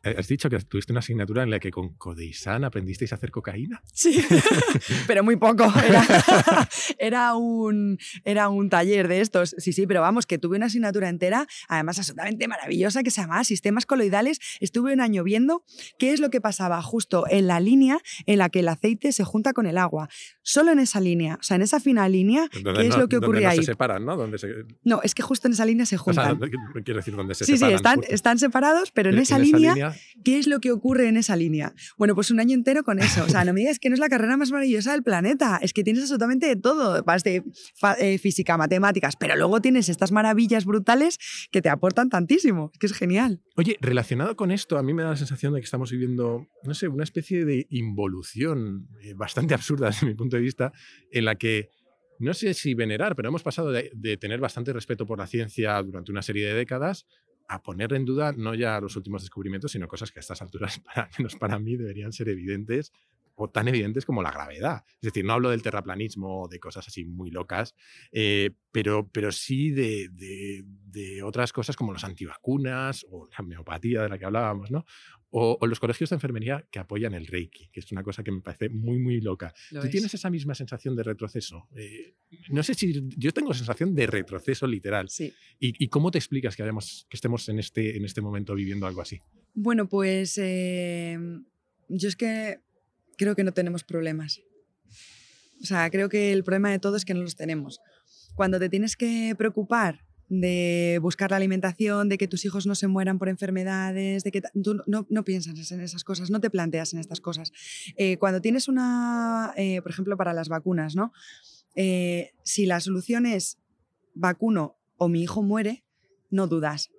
Speaker 2: Eh, has dicho que tuviste una asignatura en la que con Codeisan aprendisteis a hacer cocaína.
Speaker 1: Sí, pero muy poco. Era, un, era un taller de estos. Sí, sí, pero vamos, que tuve una asignatura entera, además absolutamente maravillosa, que se llamaba Sistemas Coloidales. Estuve un año viendo qué es lo que pasaba justo en la línea en la que el aceite se junta con el agua. Solo en esa línea, o sea, en esa fina línea, ¿qué es lo que ocurre ahí?
Speaker 2: se separan, ¿no?
Speaker 1: No, es que justo en esa línea se juntan.
Speaker 2: O sea, quiero decir, donde se
Speaker 1: sí, Sí, están, están separados, pero en, esa, línea, ¿qué es lo que ocurre en esa línea? Bueno, pues un año entero con eso. O sea, no me digas que no es la carrera más maravillosa del planeta, es que tienes absolutamente de todo, vas de eh, física, matemáticas, pero luego tienes estas maravillas brutales que te aportan tantísimo, es que es genial.
Speaker 2: Oye, relacionado con esto, a mí me da la sensación de que estamos viviendo, no sé, una especie de involución eh, bastante absurda desde mi punto de vista, en la que no sé si venerar, pero hemos pasado de, de, tener bastante respeto por la ciencia durante una serie de décadas a poner en duda no ya los últimos descubrimientos, sino cosas que a estas alturas, para, menos para mí, deberían ser evidentes o tan evidentes como la gravedad. Es decir, no hablo del terraplanismo o de cosas así muy locas, eh, pero, pero sí de, de, otras cosas como los antivacunas o la homeopatía de la que hablábamos, ¿no? O, los colegios de enfermería que apoyan el Reiki, que es una cosa que me parece muy, muy loca. ¿Tú tienes esa misma sensación de retroceso? Eh, no sé si yo tengo sensación de retroceso literal.
Speaker 1: Sí.
Speaker 2: ¿Y, cómo te explicas que, que estemos en este, en este momento viviendo algo así?
Speaker 1: Bueno, pues eh, yo es que creo que no tenemos problemas. O sea, creo que el problema de todo es que no los tenemos. Cuando te tienes que preocupar de buscar la alimentación, de que tus hijos no se mueran por enfermedades, de que tú no, piensas en esas cosas, no te planteas en estas cosas. Eh, cuando tienes una, eh, por ejemplo, para las vacunas, ¿no? Eh, si la solución es vacuno o mi hijo muere, no dudas.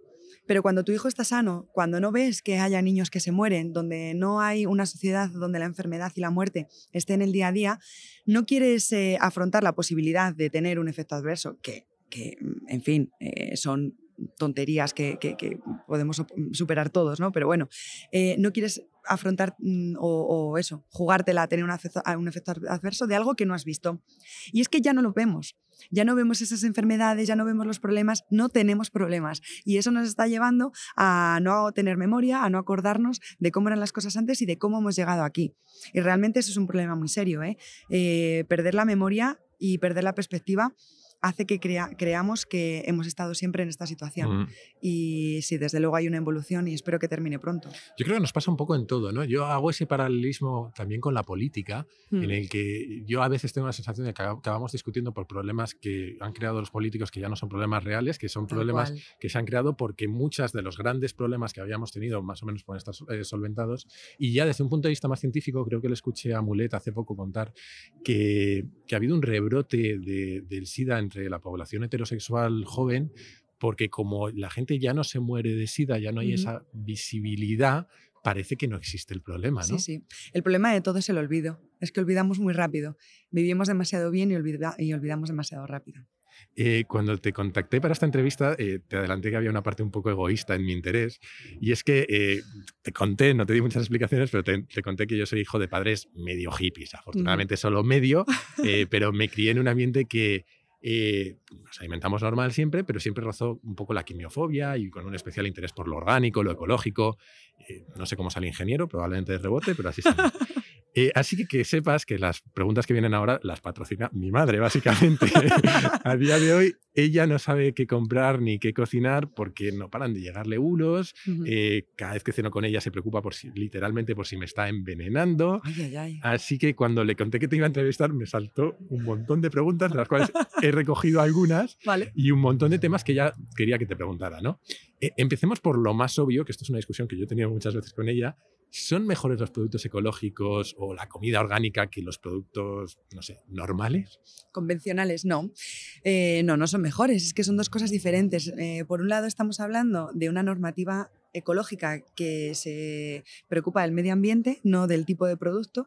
Speaker 1: Pero cuando tu hijo está sano, cuando no ves que haya niños que se mueren, donde no hay una sociedad donde la enfermedad y la muerte estén en el día a día, no quieres afrontar la posibilidad de tener un efecto adverso, que, que en fin, eh, son tonterías que, podemos superar todos, ¿no? Pero bueno, eh, no quieres afrontar mm, o, eso, jugártela tener un un efecto adverso de algo que no has visto. Y es que ya no lo vemos. Ya no vemos esas enfermedades, ya no vemos los problemas, no tenemos problemas. Y eso nos está llevando a no tener memoria, a no acordarnos de cómo eran las cosas antes y de cómo hemos llegado aquí. Y realmente eso es un problema muy serio. ¿eh? eh perder la memoria y perder la perspectiva hace que creamos que hemos estado siempre en esta situación. Y sí, desde luego hay una evolución y espero que termine pronto.
Speaker 2: Yo creo que nos pasa un poco en todo, ¿no? Yo hago ese paralelismo también con la política, en mm. el que yo a veces tengo la sensación de que acabamos discutiendo por problemas que han creado los políticos que ya no son problemas reales, que son problemas que se han creado porque muchas de los grandes problemas que habíamos tenido más o menos pueden estar eh, solventados. Y ya desde un punto de vista más científico, creo que le escuché a Mulet hace poco contar que, que ha habido un rebrote del SIDA en entre la población heterosexual joven, porque como la gente ya no se muere de SIDA, ya no hay esa visibilidad, parece que no existe el problema, ¿no?
Speaker 1: Sí, sí. El problema de todo es el olvido. Es que olvidamos muy rápido. Vivimos demasiado bien y, y olvidamos demasiado rápido.
Speaker 2: Eh, cuando te contacté para esta entrevista, eh, te adelanté que había una parte un poco egoísta en mi interés. Y es que eh, te conté, no te di muchas explicaciones, pero te, conté que yo soy hijo de padres medio hippies. Afortunadamente solo medio, pero me crié en un ambiente que eh, nos alimentamos normal siempre, pero siempre rozó un poco la quimiofobia y con un especial interés por lo orgánico, lo ecológico. Eh, no sé cómo sale ingeniero, probablemente de rebote, pero así sale. Eh, así que que sepas que las preguntas que vienen ahora las patrocina mi madre, básicamente. a día de hoy, ella no sabe qué comprar ni qué cocinar porque no paran de llegarle bulos. Eh, cada vez que ceno con ella se preocupa por si, literalmente por si me está envenenando. Así que cuando le conté que te iba a entrevistar, me saltó un montón de preguntas, de las cuales he recogido algunas y un montón de temas que ella quería que te preguntara. ¿no? Eh, empecemos por lo más obvio, que esto es una discusión que yo he tenido muchas veces con ella, ¿Son mejores los productos ecológicos o la comida orgánica que los productos, no sé, normales?
Speaker 1: Convencionales, no. Eh, no, no son mejores, es que son dos cosas diferentes. Eh, por un lado, estamos hablando de una normativa ecológica que se preocupa del medio ambiente, no del tipo de producto,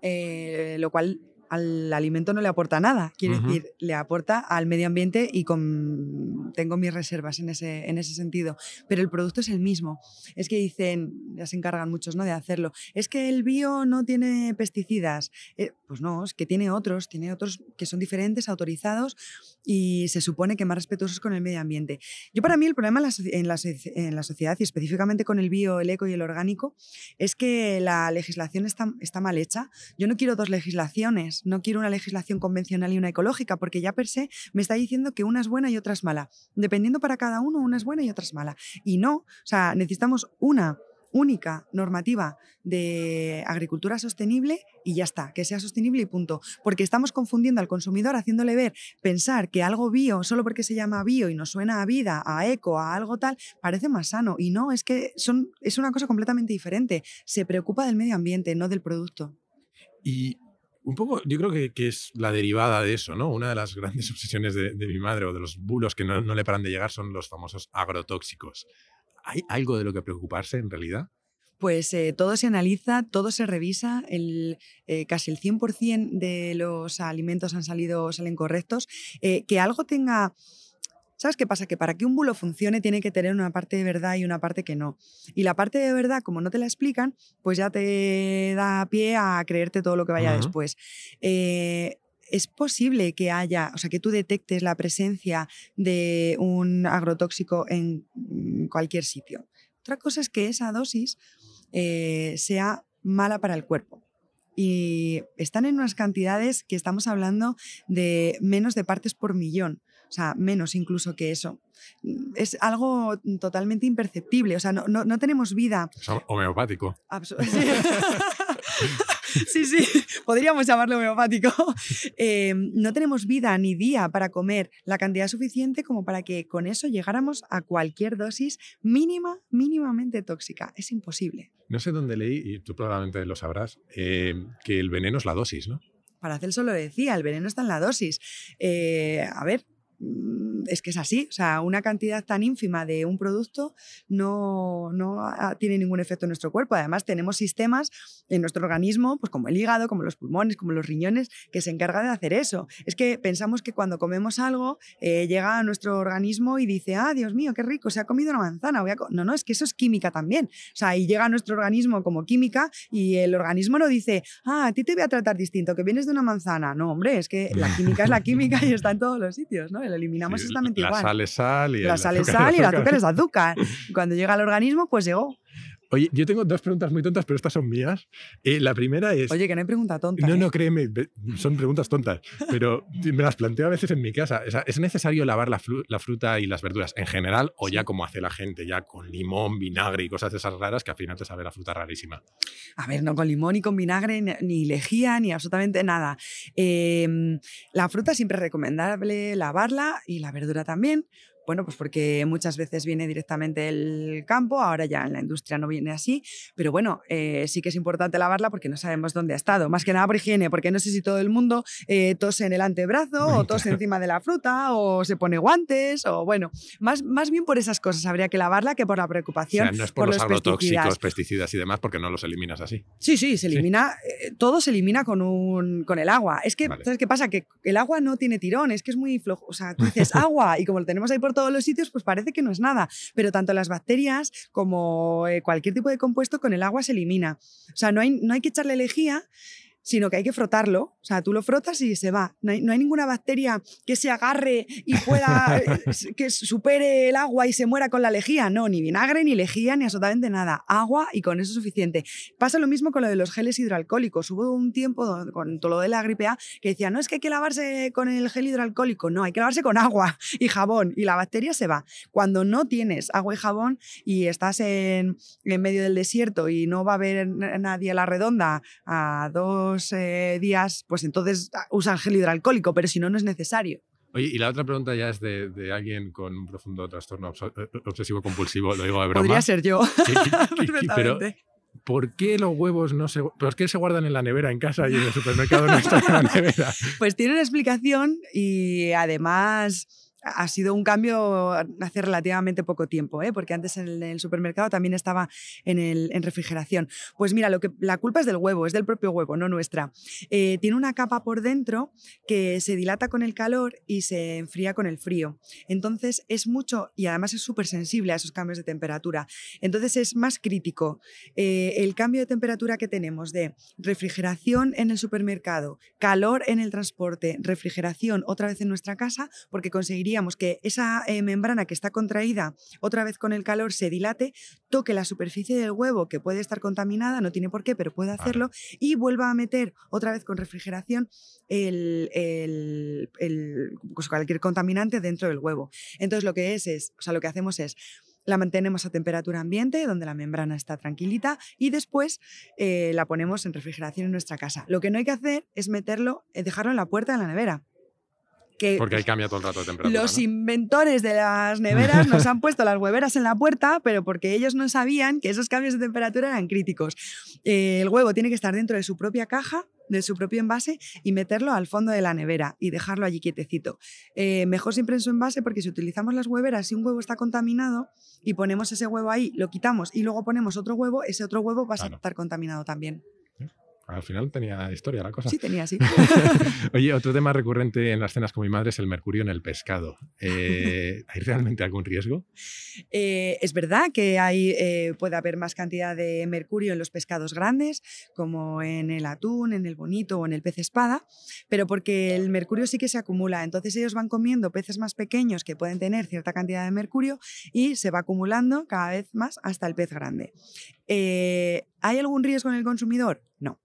Speaker 1: eh, lo cual al alimento no le aporta nada, quiere decir, le aporta al medio ambiente y con, tengo mis reservas en ese, en ese sentido, pero el producto es el mismo. Es que dicen, ya se encargan muchos ¿no? de hacerlo, es que el bio no tiene pesticidas. Eh, pues no, es que tiene otros, tiene otros que son diferentes, autorizados y se supone que más respetuosos con el medio ambiente. Yo para mí el problema en la, en la, sociedad y específicamente con el bio, el eco y el orgánico es que la legislación está, está mal hecha. Yo no quiero dos legislaciones no quiero una legislación convencional y una ecológica, porque ya per se me está diciendo que una es buena y otra es mala. Dependiendo para cada uno, una es buena y otra es mala. Y no, o sea, necesitamos una única normativa de agricultura sostenible y ya está, que sea sostenible y punto. Porque estamos confundiendo al consumidor, haciéndole ver, pensar que algo bio, solo porque se llama bio y nos suena a vida, a eco, a algo tal, parece más sano. Y no, es que son, es una cosa completamente diferente. Se preocupa del medio ambiente, no del producto.
Speaker 2: Y un poco, yo creo que, es la derivada de eso, ¿no? Una de las grandes obsesiones de, mi madre o de los bulos que no, le paran de llegar son los famosos agrotóxicos. ¿Hay algo de lo que preocuparse en realidad?
Speaker 1: Pues eh, todo se analiza, todo se revisa, eh, casi el 100% de los alimentos han salido, salen correctos. Eh, que algo tenga ¿Sabes qué pasa? Que para que un bulo funcione tiene que tener una parte de verdad y una parte que no. Y la parte de verdad, como no te la explican, pues ya te da pie a creerte todo lo que vaya después. Eh, es posible que haya, o sea, que tú detectes la presencia de un agrotóxico en mm, cualquier sitio. Otra cosa es que esa dosis eh, sea mala para el cuerpo. Y están en unas cantidades que estamos hablando de menos de partes por millón o sea, menos incluso que eso. Es algo totalmente imperceptible, o sea, no, no, tenemos vida.
Speaker 2: Es homeopático.
Speaker 1: Sí. sí, podríamos llamarlo homeopático. Eh, no tenemos vida ni día para comer la cantidad suficiente como para que con eso llegáramos a cualquier dosis mínima, mínimamente tóxica. Es imposible.
Speaker 2: No sé dónde leí, y tú probablemente lo sabrás, eh, que el veneno es la dosis, ¿no?
Speaker 1: Paracelso lo decía, el veneno está en la dosis. Eh, a ver, Mm, es que es así. O sea, una cantidad tan ínfima de un producto no, no tiene ningún efecto en nuestro cuerpo. Además, tenemos sistemas en nuestro organismo, pues como el hígado, como los pulmones, como los riñones, que se encargan de hacer eso. Es que pensamos que cuando comemos algo, eh, llega a nuestro organismo y dice, ah, Dios mío, qué rico, se ha comido una manzana. Voy a no, no, es que eso es química también. O sea, y llega a nuestro organismo como química y el organismo no dice, ah, a ti te voy a tratar distinto, que vienes de una manzana. No, hombre, es que la química es la química y está en todos los sitios, ¿no? Lo eliminamos exactamente igual.
Speaker 2: La sal es sal y
Speaker 1: la sal es sal y el azúcar es azúcar. Cuando llega al organismo, pues llegó.
Speaker 2: Oye, yo tengo dos preguntas muy tontas, pero estas son mías. Eh, la primera es...
Speaker 1: Oye, que no hay pregunta tonta.
Speaker 2: No,
Speaker 1: ¿eh?
Speaker 2: no, créeme, son preguntas tontas, pero me las planteo a veces en mi casa. ¿Es necesario lavar la, fruta y las verduras en general o ya como hace la gente, ya con limón, vinagre y cosas de esas raras que al final te sabe la fruta rarísima?
Speaker 1: A ver, no con limón ni con vinagre, ni lejía, ni absolutamente nada. Em, la fruta siempre es recomendable lavarla y la verdura también bueno, pues porque muchas veces viene directamente del campo, ahora ya en la industria no viene así, pero bueno, eh, sí que es importante lavarla porque no sabemos dónde ha estado. Más que nada por higiene, porque no sé si todo el mundo eh, tose en el antebrazo o tose encima de la fruta o se pone guantes o bueno, más, más bien por esas cosas habría que lavarla que por la preocupación.
Speaker 2: O no es por, los, agrotóxicos, pesticidas. y demás, porque no los eliminas así.
Speaker 1: Sí, sí, se elimina, eh, todo se elimina con, un, con el agua. Es que, ¿sabes qué pasa? Que el agua no tiene tirón, es que es muy flojo. O sea, tú dices agua y como lo tenemos ahí por todo todos los sitios, pues parece que no es nada. Pero tanto las bacterias como eh, cualquier tipo de compuesto con el agua se elimina. O sea, no hay, no hay que echarle lejía sino que hay que frotarlo. O sea, tú lo frotas y se va. No hay, ninguna bacteria que se agarre y pueda, eh, que supere el agua y se muera con la lejía. No, ni vinagre, ni lejía, ni absolutamente nada. Agua y con eso es suficiente. Pasa lo mismo con lo de los geles hidroalcohólicos. Hubo un tiempo con todo lo de la gripe A que decía, no es que hay que lavarse con el gel hidroalcohólico, no, hay que lavarse con agua y jabón y la bacteria se va. Cuando no tienes agua y jabón y estás en, en medio del desierto y no va a haber nadie a la redonda a dos eh, días, pues entonces ah, usan gel hidroalcohólico, pero si no, no es necesario.
Speaker 2: Oye, y la otra pregunta ya es de, alguien con un profundo trastorno eh, obsesivo compulsivo, lo digo de broma.
Speaker 1: Podría ser yo.
Speaker 2: pero, ¿por qué los huevos no se, ¿por qué se guardan en la nevera en casa y en el supermercado no están en la nevera?
Speaker 1: Pues tiene una explicación y además ha sido un cambio hace relativamente poco tiempo, ¿eh? porque antes en el, supermercado también estaba en, el, refrigeración. Pues mira, lo que, la culpa es del huevo, es del propio huevo, no nuestra. Eh, tiene una capa por dentro que se dilata con el calor y se enfría con el frío. Entonces es mucho y además es súper sensible a esos cambios de temperatura. Entonces es más crítico eh, el cambio de temperatura que tenemos de refrigeración en el supermercado, calor en el transporte, refrigeración otra vez en nuestra casa, porque conseguiría que esa eh, membrana que está contraída otra vez con el calor se dilate, toque la superficie del huevo que puede estar contaminada, no tiene por qué, pero puede hacerlo, y vuelva a meter otra vez con refrigeración el, pues cualquier contaminante dentro del huevo. Entonces lo que es es, o sea, lo que hacemos es la mantenemos a temperatura ambiente, donde la membrana está tranquilita, y después eh, la ponemos en refrigeración en nuestra casa. Lo que no hay que hacer es meterlo, eh, dejarlo en la puerta de la nevera.
Speaker 2: Porque ahí cambia todo el rato de temperatura.
Speaker 1: Los inventores de las neveras nos han puesto las hueveras en la puerta, pero porque ellos no sabían que esos cambios de temperatura eran críticos. Eh, el huevo tiene que estar dentro de su propia caja, de su propio envase, y meterlo al fondo de la nevera y dejarlo allí quietecito. Eh, mejor siempre en su envase, porque si utilizamos las hueveras, si un huevo está contaminado y ponemos ese huevo ahí, lo quitamos y luego ponemos otro huevo, ese otro huevo va a estar contaminado también.
Speaker 2: Al final tenía historia la cosa.
Speaker 1: Sí, tenía, sí.
Speaker 2: Oye, otro tema recurrente en las cenas con mi madre es el mercurio en el pescado. Eh, ¿Hay realmente algún riesgo?
Speaker 1: Eh, es verdad que hay, eh, puede haber más cantidad de mercurio en los pescados grandes, como en el atún, en el bonito o en el pez espada, pero porque el mercurio sí que se acumula. Entonces ellos van comiendo peces más pequeños que pueden tener cierta cantidad de mercurio y se va acumulando cada vez más hasta el pez grande. ¿Hay algún riesgo en el consumidor? No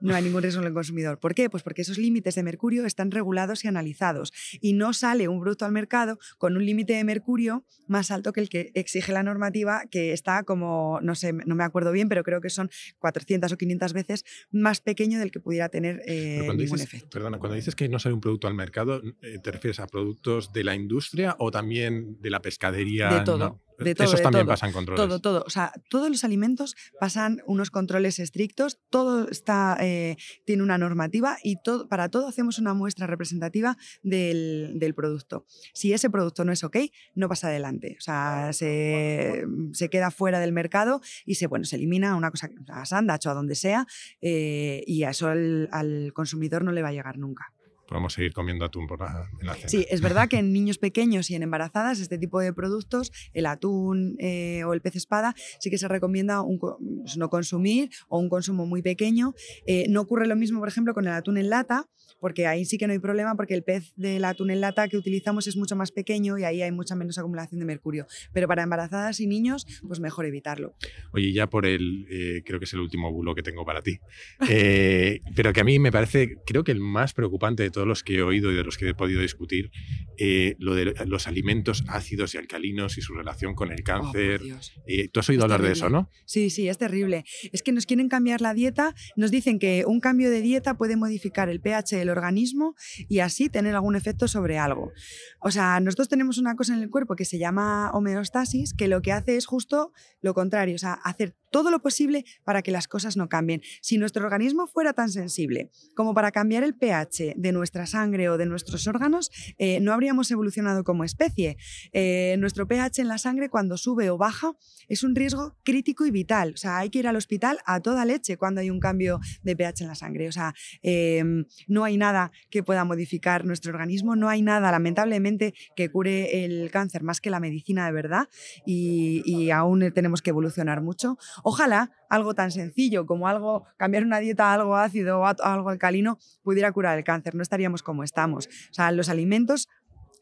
Speaker 1: no hay ningún riesgo en el consumidor. ¿Por qué? Pues porque esos límites de mercurio están regulados y analizados y no sale un producto al mercado con un límite de mercurio más alto que el que exige la normativa, que está como, no sé, no me acuerdo bien, pero creo que son 400 o 500 veces más pequeño del que pudiera tener eh, ningún efecto.
Speaker 2: Perdona, cuando dices que no sale un producto al mercado, eh, ¿te refieres a productos de la industria o también de la pescadería?
Speaker 1: De todo. De todo,
Speaker 2: Esos
Speaker 1: de
Speaker 2: también
Speaker 1: todo.
Speaker 2: pasan controles.
Speaker 1: Todo, todo. O sea, todos los alimentos pasan unos controles estrictos, todo está, eh, tiene una normativa y todo, para todo hacemos una muestra representativa del, del producto. Si ese producto no es ok, no pasa adelante. O sea, se, se queda fuera del mercado y se, bueno, se elimina una cosa a Sandach o a donde sea eh, y a eso al, al consumidor no le va a llegar nunca.
Speaker 2: Podemos seguir comiendo atún por la, en la cena.
Speaker 1: Sí, es verdad que en niños pequeños y en embarazadas este tipo de productos, el atún eh, o el pez espada, sí que se recomienda un pues, no consumir o un consumo muy pequeño. Eh, no ocurre lo mismo, por ejemplo, con el atún en lata, porque ahí sí que no hay problema porque el pez del atún en lata que utilizamos es mucho más pequeño y ahí hay mucha menos acumulación de mercurio. Pero para embarazadas y niños, pues mejor evitarlo.
Speaker 2: Oye, ya por el, eh, creo que es el último bulo que tengo para ti, pero que a mí me parece, creo que el más preocupante de todos los que he oído y de los que he podido discutir, eh, lo de los alimentos ácidos y alcalinos y su relación con el
Speaker 1: Oh,
Speaker 2: cáncer. Eh, Tú has oído
Speaker 1: Es
Speaker 2: hablar de eso, ¿no?
Speaker 1: Sí, sí, es terrible. Es que nos quieren cambiar la dieta, nos dicen que un cambio de dieta puede modificar el pH del organismo y así tener algún efecto sobre algo. O sea, nosotros tenemos una cosa en el cuerpo que se llama homeostasis, que lo que hace es justo lo contrario, o sea, hacer todo lo posible para que las cosas no cambien. Si nuestro organismo fuera tan sensible como para cambiar el pH de nuestra sangre o de nuestros órganos, eh, no habríamos evolucionado como especie. Eh, nuestro pH en la sangre cuando sube o baja es un riesgo crítico y vital. O sea, hay que ir al hospital a toda leche cuando hay un cambio de pH en la sangre. O sea, eh, no hay nada que pueda modificar nuestro organismo, no hay nada, lamentablemente, que cure el cáncer más que la medicina de verdad y, y aún tenemos que evolucionar mucho. Ojalá algo tan sencillo como algo, cambiar una dieta a algo ácido o algo alcalino pudiera curar el cáncer, no estaríamos como estamos. O sea, los alimentos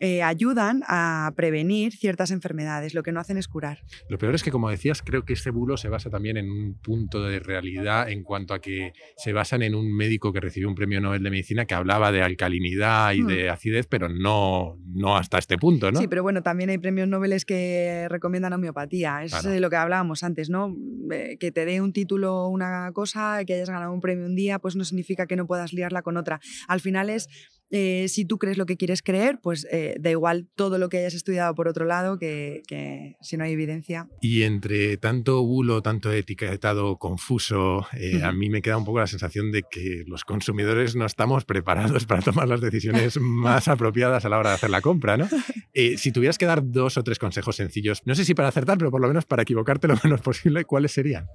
Speaker 1: eh, ayudan a prevenir ciertas enfermedades, lo que no hacen es curar.
Speaker 2: Lo peor es que, como decías, creo que este bulo se basa también en un punto de realidad en cuanto a que se basan en un médico que recibió un premio Nobel de Medicina que hablaba de alcalinidad y
Speaker 1: Hmm.
Speaker 2: de acidez, pero no, no hasta este punto, ¿no?
Speaker 1: Sí, pero bueno, también hay premios Nobel que recomiendan homeopatía. Es
Speaker 2: Claro.
Speaker 1: eh, lo que hablábamos antes, ¿no? Eh, Que te dé un título una cosa, que hayas ganado un premio un día, pues no significa que no puedas liarla con otra. Al final es, eh, si tú crees lo que quieres creer, pues eh, da igual todo lo que hayas estudiado por otro lado, que, que si no hay evidencia.
Speaker 2: Y entre tanto bulo, tanto etiquetado confuso, eh, a mí me queda un poco la sensación de que los consumidores no estamos preparados para tomar las decisiones más apropiadas a la hora de hacer la compra, ¿no? Si tuvieras que dar dos o tres consejos sencillos, no sé si para acertar, pero por lo menos para equivocarte lo menos posible, ¿cuáles serían?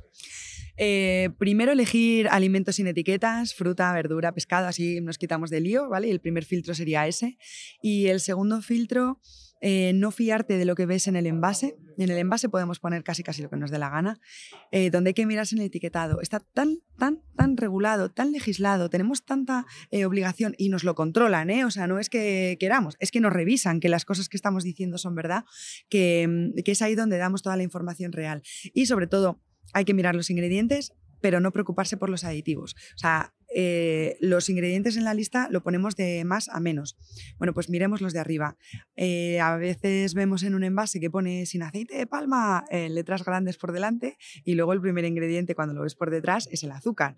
Speaker 1: Eh, primero elegir alimentos sin etiquetas, fruta, verdura, pescado, así nos quitamos de lío, ¿vale? Y el primer filtro sería ese. Y el segundo filtro, eh, no fiarte de lo que ves en el envase. En el envase podemos poner casi casi lo que nos dé la gana. Eh, donde hay que mirarse en el etiquetado. Está tan, tan, tan regulado, tan legislado, tenemos tanta eh, obligación y nos lo controlan. O sea, no es que queramos, es que nos revisan que las cosas que estamos diciendo son verdad, que, mm, que es ahí donde damos toda la información real. Y sobre todo, hay que mirar los ingredientes, pero no preocuparse por los aditivos. O sea, eh, los ingredientes en la lista lo ponemos de más a menos. Bueno, pues miremos los de arriba. Eh, a veces vemos en un envase que pone sin aceite de palma en letras grandes por delante y luego el primer ingrediente cuando lo ves por detrás es el azúcar.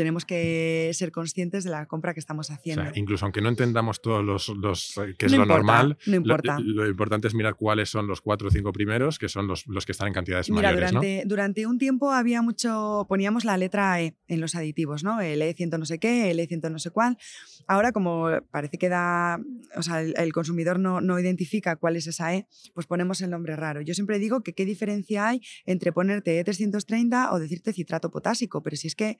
Speaker 1: Tenemos que ser conscientes de la compra que estamos
Speaker 2: O
Speaker 1: haciendo.
Speaker 2: sea, incluso aunque no entendamos todos los, los, eh, que es
Speaker 1: No
Speaker 2: lo
Speaker 1: importa,
Speaker 2: normal,
Speaker 1: no
Speaker 2: lo-
Speaker 1: importa.
Speaker 2: Lo, importante es mirar cuáles son los cuatro o cinco primeros, que son los, los que están en cantidades
Speaker 1: Mira,
Speaker 2: mayores,
Speaker 1: durante un tiempo había mucho, poníamos la letra E en los aditivos, ¿no? El E100 no sé qué, el E100 no sé cuál. Ahora, como parece que da, o sea, el, el consumidor no, no identifica cuál es esa E, pues ponemos el nombre raro. Yo siempre digo que qué diferencia hay entre ponerte E330 o decirte citrato potásico, pero si es que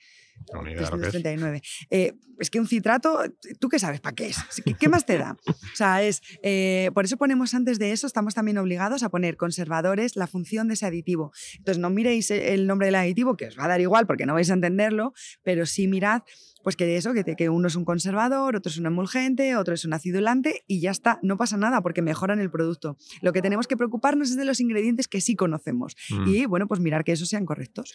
Speaker 2: No, ni idea de lo que es.
Speaker 1: 339. Eh, es que un citrato, ¿tú qué sabes para qué es? ¿Qué, qué más te da? O sea, es, eh, por eso ponemos antes de eso, estamos también obligados a poner conservadores, la función de ese aditivo. Entonces, no miréis el nombre del aditivo, que os va a dar igual porque no vais a entenderlo, pero sí mirad pues que eso, que, te- que uno es un conservador, otro es un emulgente, otro es un acidulante y ya está, no pasa nada porque mejoran el producto. Lo que tenemos que preocuparnos es de los ingredientes que sí conocemos
Speaker 2: Mm.
Speaker 1: y bueno, pues mirar que esos sean correctos.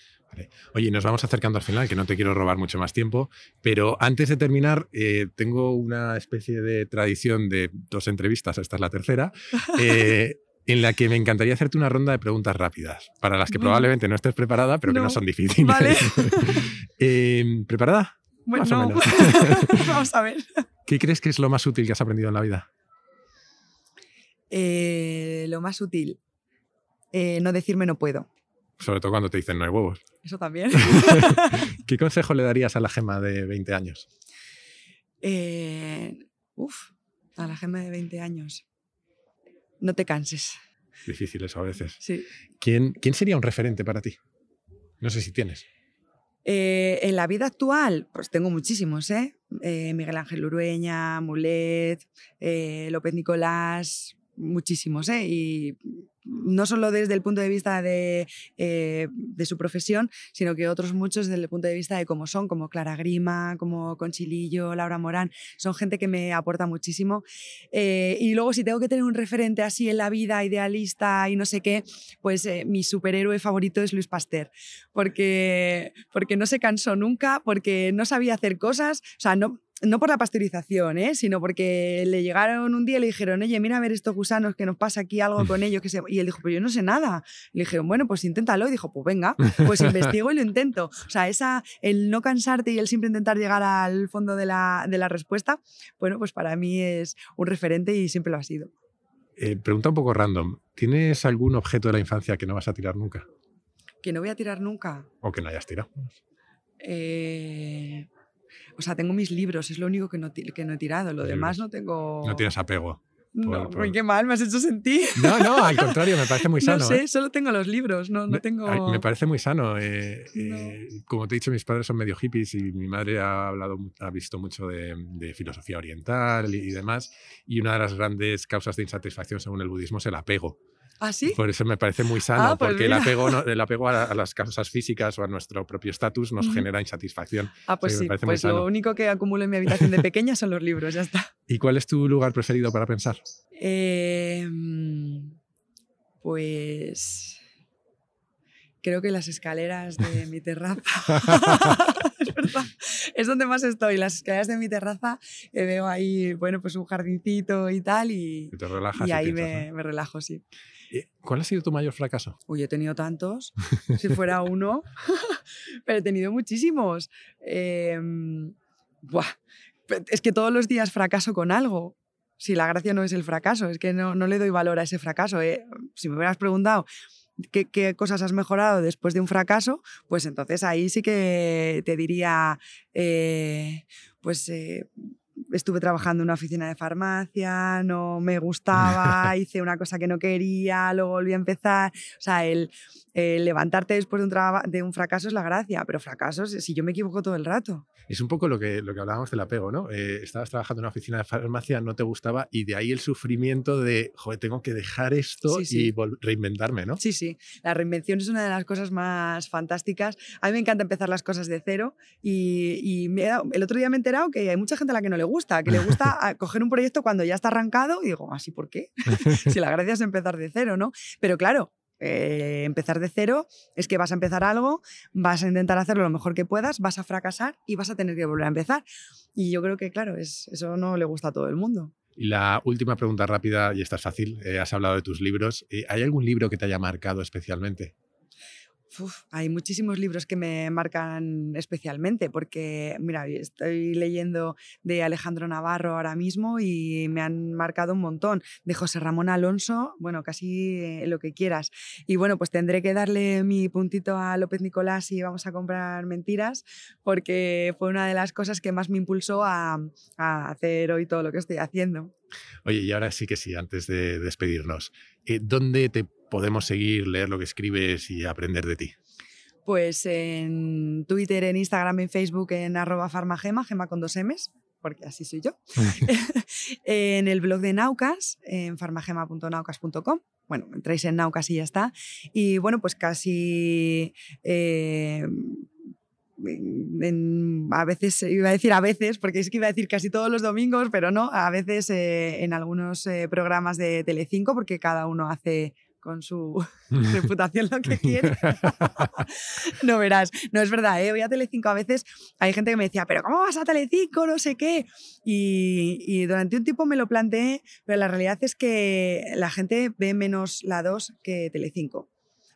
Speaker 2: Oye, nos vamos acercando al final, que no te quiero robar mucho más tiempo, pero antes de terminar, eh, tengo una especie de tradición de dos entrevistas, esta es la tercera, eh, en la que me encantaría hacerte una ronda de preguntas rápidas, para las que
Speaker 1: Bueno.
Speaker 2: probablemente no estés preparada, pero que no
Speaker 1: No.
Speaker 2: son difíciles.
Speaker 1: Vale.
Speaker 2: Eh, ¿Preparada?
Speaker 1: Bueno,
Speaker 2: Más o
Speaker 1: no.
Speaker 2: menos.
Speaker 1: vamos a ver.
Speaker 2: ¿Qué crees que es lo más útil que has aprendido en la vida?
Speaker 1: Eh, lo más útil. eh, no decirme no puedo.
Speaker 2: Sobre todo cuando te dicen no hay huevos.
Speaker 1: Eso también.
Speaker 2: ¿Qué consejo le darías a la gema de 20 años?
Speaker 1: Eh, uf, a la gema de 20 años. No te canses.
Speaker 2: Difícil eso a veces.
Speaker 1: Sí.
Speaker 2: ¿Quién, quién sería un referente para ti? No sé si tienes.
Speaker 1: Eh, en la vida actual, pues tengo muchísimos, ¿eh? Eh, Miguel Ángel Urueña, Mulet, eh, López Nicolás, muchísimos, ¿eh? Y no solo desde el punto de vista de, eh, de, su profesión, sino que otros muchos desde el punto de vista de cómo son, como Clara Grima, como Conchilillo, Laura Morán, son gente que me aporta muchísimo. Eh, y luego si tengo que tener un referente así en la vida, idealista y no sé qué, pues eh, mi superhéroe favorito es Luis Pasteur, porque, porque no se cansó nunca, porque no sabía hacer cosas, o sea, no, no por la pasteurización, ¿eh? sino porque le llegaron un día y le dijeron, oye, mira a ver estos gusanos que nos pasa aquí algo con ellos. Que se... Y él dijo, pero yo no sé nada. Le dijeron, bueno, pues inténtalo. Y dijo, pues venga, pues investigo y lo intento. O sea, esa, el no cansarte y el siempre intentar llegar al fondo de la, de la respuesta, bueno, pues para mí es un referente y siempre lo ha sido.
Speaker 2: Eh, pregunta un poco random. ¿Tienes algún objeto de la infancia que no vas a tirar nunca?
Speaker 1: Que no voy a tirar nunca.
Speaker 2: O que no hayas tirado.
Speaker 1: Eh, o sea, tengo mis libros, es lo único que no, que no he tirado. Lo demás no tengo.
Speaker 2: No tienes apego.
Speaker 1: No, por... qué mal, me has hecho sentir.
Speaker 2: No, no, al contrario, me parece muy sano.
Speaker 1: No sé,
Speaker 2: ¿eh?
Speaker 1: solo tengo los libros, no, no tengo...
Speaker 2: Me parece muy sano. Eh, no. eh, como te he dicho, mis padres son medio hippies y mi madre ha, hablado, ha visto mucho de, de, filosofía oriental y demás. Y una de las grandes causas de insatisfacción según el budismo es el apego.
Speaker 1: ¿Ah, sí?
Speaker 2: Por eso me parece muy sano,
Speaker 1: ah, pues
Speaker 2: porque el apego, no, el apego a, a, las causas físicas o a nuestro propio estatus nos genera insatisfacción.
Speaker 1: Ah, pues sí, pues lo único que acumulo en mi habitación de pequeña son los libros, ya está.
Speaker 2: ¿Y cuál es tu lugar preferido para pensar?
Speaker 1: Eh, pues creo que las escaleras de mi terraza. es verdad. Es donde más estoy, las escaleras de mi terraza. Eh, veo ahí, bueno, pues un jardincito y tal. Y,
Speaker 2: y te relajas.
Speaker 1: Y ahí
Speaker 2: piensas,
Speaker 1: me,
Speaker 2: ¿no?
Speaker 1: me, relajo, sí.
Speaker 2: ¿Cuál ha sido tu mayor fracaso?
Speaker 1: Uy, he tenido tantos. si fuera uno. Pero he tenido muchísimos. Eh, buah. Es que todos los días fracaso con algo. Si la gracia no es el fracaso, es que no, no le doy valor a ese fracaso. Eh. Si me hubieras preguntado Qué, qué, cosas has mejorado después de un fracaso, pues entonces ahí sí que te diría, eh, pues eh, estuve trabajando en una oficina de farmacia, no me gustaba, hice una cosa que no quería, luego volví a empezar. O sea, el, el levantarte después de un, de un, fracaso es la gracia, pero fracasos, si yo me equivoco todo el rato.
Speaker 2: Es un poco lo que, lo que hablábamos del apego, ¿no? Eh, estabas trabajando en una oficina de farmacia, no te gustaba y de ahí el sufrimiento de, joder, tengo que dejar esto
Speaker 1: sí, sí.
Speaker 2: y reinventarme, ¿no?
Speaker 1: Sí, sí. La reinvención es una de las cosas más fantásticas. A mí me encanta empezar las cosas de cero y, y me dado, el otro día me he enterado que hay mucha gente a la que no le gusta, que le gusta coger un proyecto cuando ya está arrancado y digo, ¿así por qué? si la gracia es empezar de cero, ¿no? Pero claro, eh, empezar de cero es que vas a empezar algo, vas a intentar hacerlo lo mejor que puedas, vas a fracasar y vas a tener que volver a empezar. Y yo creo que, claro, es, eso no le gusta a todo el mundo.
Speaker 2: Y la última pregunta rápida, y esta es fácil, eh, has hablado de tus libros. Eh, ¿Hay algún libro que te haya marcado especialmente?
Speaker 1: Hay muchísimos libros que me marcan especialmente porque, mira, estoy leyendo de Alejandro Navarro ahora mismo y me han marcado un montón. De José Ramón Alonso, bueno, casi lo que quieras. Y bueno, pues tendré que darle mi puntito a López Nicolás y vamos a comprar mentiras porque fue una de las cosas que más me impulsó a, a hacer hoy todo lo que estoy haciendo.
Speaker 2: Oye, y ahora sí que sí, antes de despedirnos, eh, ¿dónde te podemos seguir, leer lo que escribes y aprender de ti?
Speaker 1: Pues en Twitter, en Instagram, en Facebook, en arroba farmagema, gema con dos M's, porque así soy yo. en el blog de Naucas, en farmagema.naucas.com. Bueno, entráis en Naucas y ya está. Y bueno, pues casi... Eh, en, a veces, iba a decir a veces, porque es que iba a decir casi todos los domingos, pero no, a veces eh, en algunos eh, programas de Telecinco, porque cada uno hace con su reputación lo que quiere. no verás, no es verdad, ¿eh? voy a Telecinco a veces, hay gente que me decía, pero ¿cómo vas a Telecinco? No sé qué. Y, y, durante un tiempo me lo planteé, pero la realidad es que la gente ve menos la 2 que Telecinco.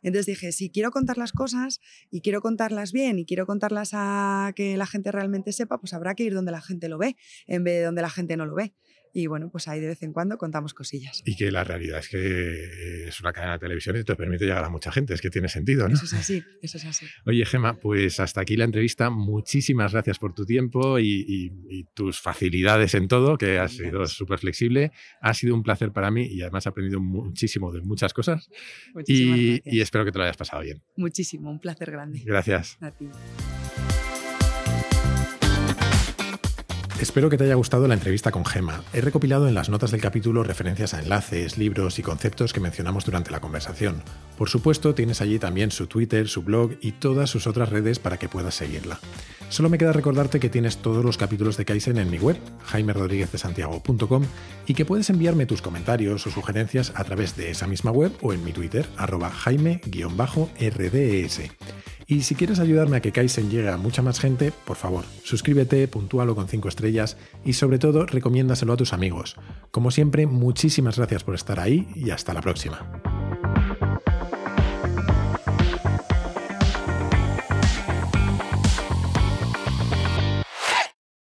Speaker 1: Entonces dije, si quiero contar las cosas y quiero contarlas bien y quiero contarlas a que la gente realmente sepa, pues habrá que ir donde la gente lo ve, en vez de donde la gente no lo ve. Y bueno, pues ahí de vez en cuando contamos cosillas.
Speaker 2: Y que la realidad es que es una cadena de televisión y te permite llegar a mucha gente, es que tiene sentido, ¿no?
Speaker 1: Eso es así, eso es así.
Speaker 2: Oye, Gema, pues hasta aquí la entrevista. Muchísimas gracias por tu tiempo y, tus facilidades en todo, que has sido súper flexible. Ha sido un placer para mí y además he aprendido muchísimo de muchas cosas. Y, y espero que te lo hayas pasado bien.
Speaker 1: Muchísimo, un placer grande.
Speaker 2: Gracias.
Speaker 1: A ti.
Speaker 2: Espero que te haya gustado la entrevista con Gema. He recopilado en las notas del capítulo referencias a enlaces, libros y conceptos que mencionamos durante la conversación. Por supuesto, tienes allí también su Twitter, su blog y todas sus otras redes para que puedas seguirla. Solo me queda recordarte que tienes todos los capítulos de Kaizen en mi web, jaimerodríguezdesantiago.com, y que puedes enviarme tus comentarios o sugerencias a través de esa misma web o en mi Twitter, arroba jaime-rds. Y si quieres ayudarme a que Kaizen llegue a mucha más gente, por favor, suscríbete, puntúalo con 5 estrellas y sobre todo recomiéndaselo a tus amigos. Como siempre, muchísimas gracias por estar ahí y hasta la próxima.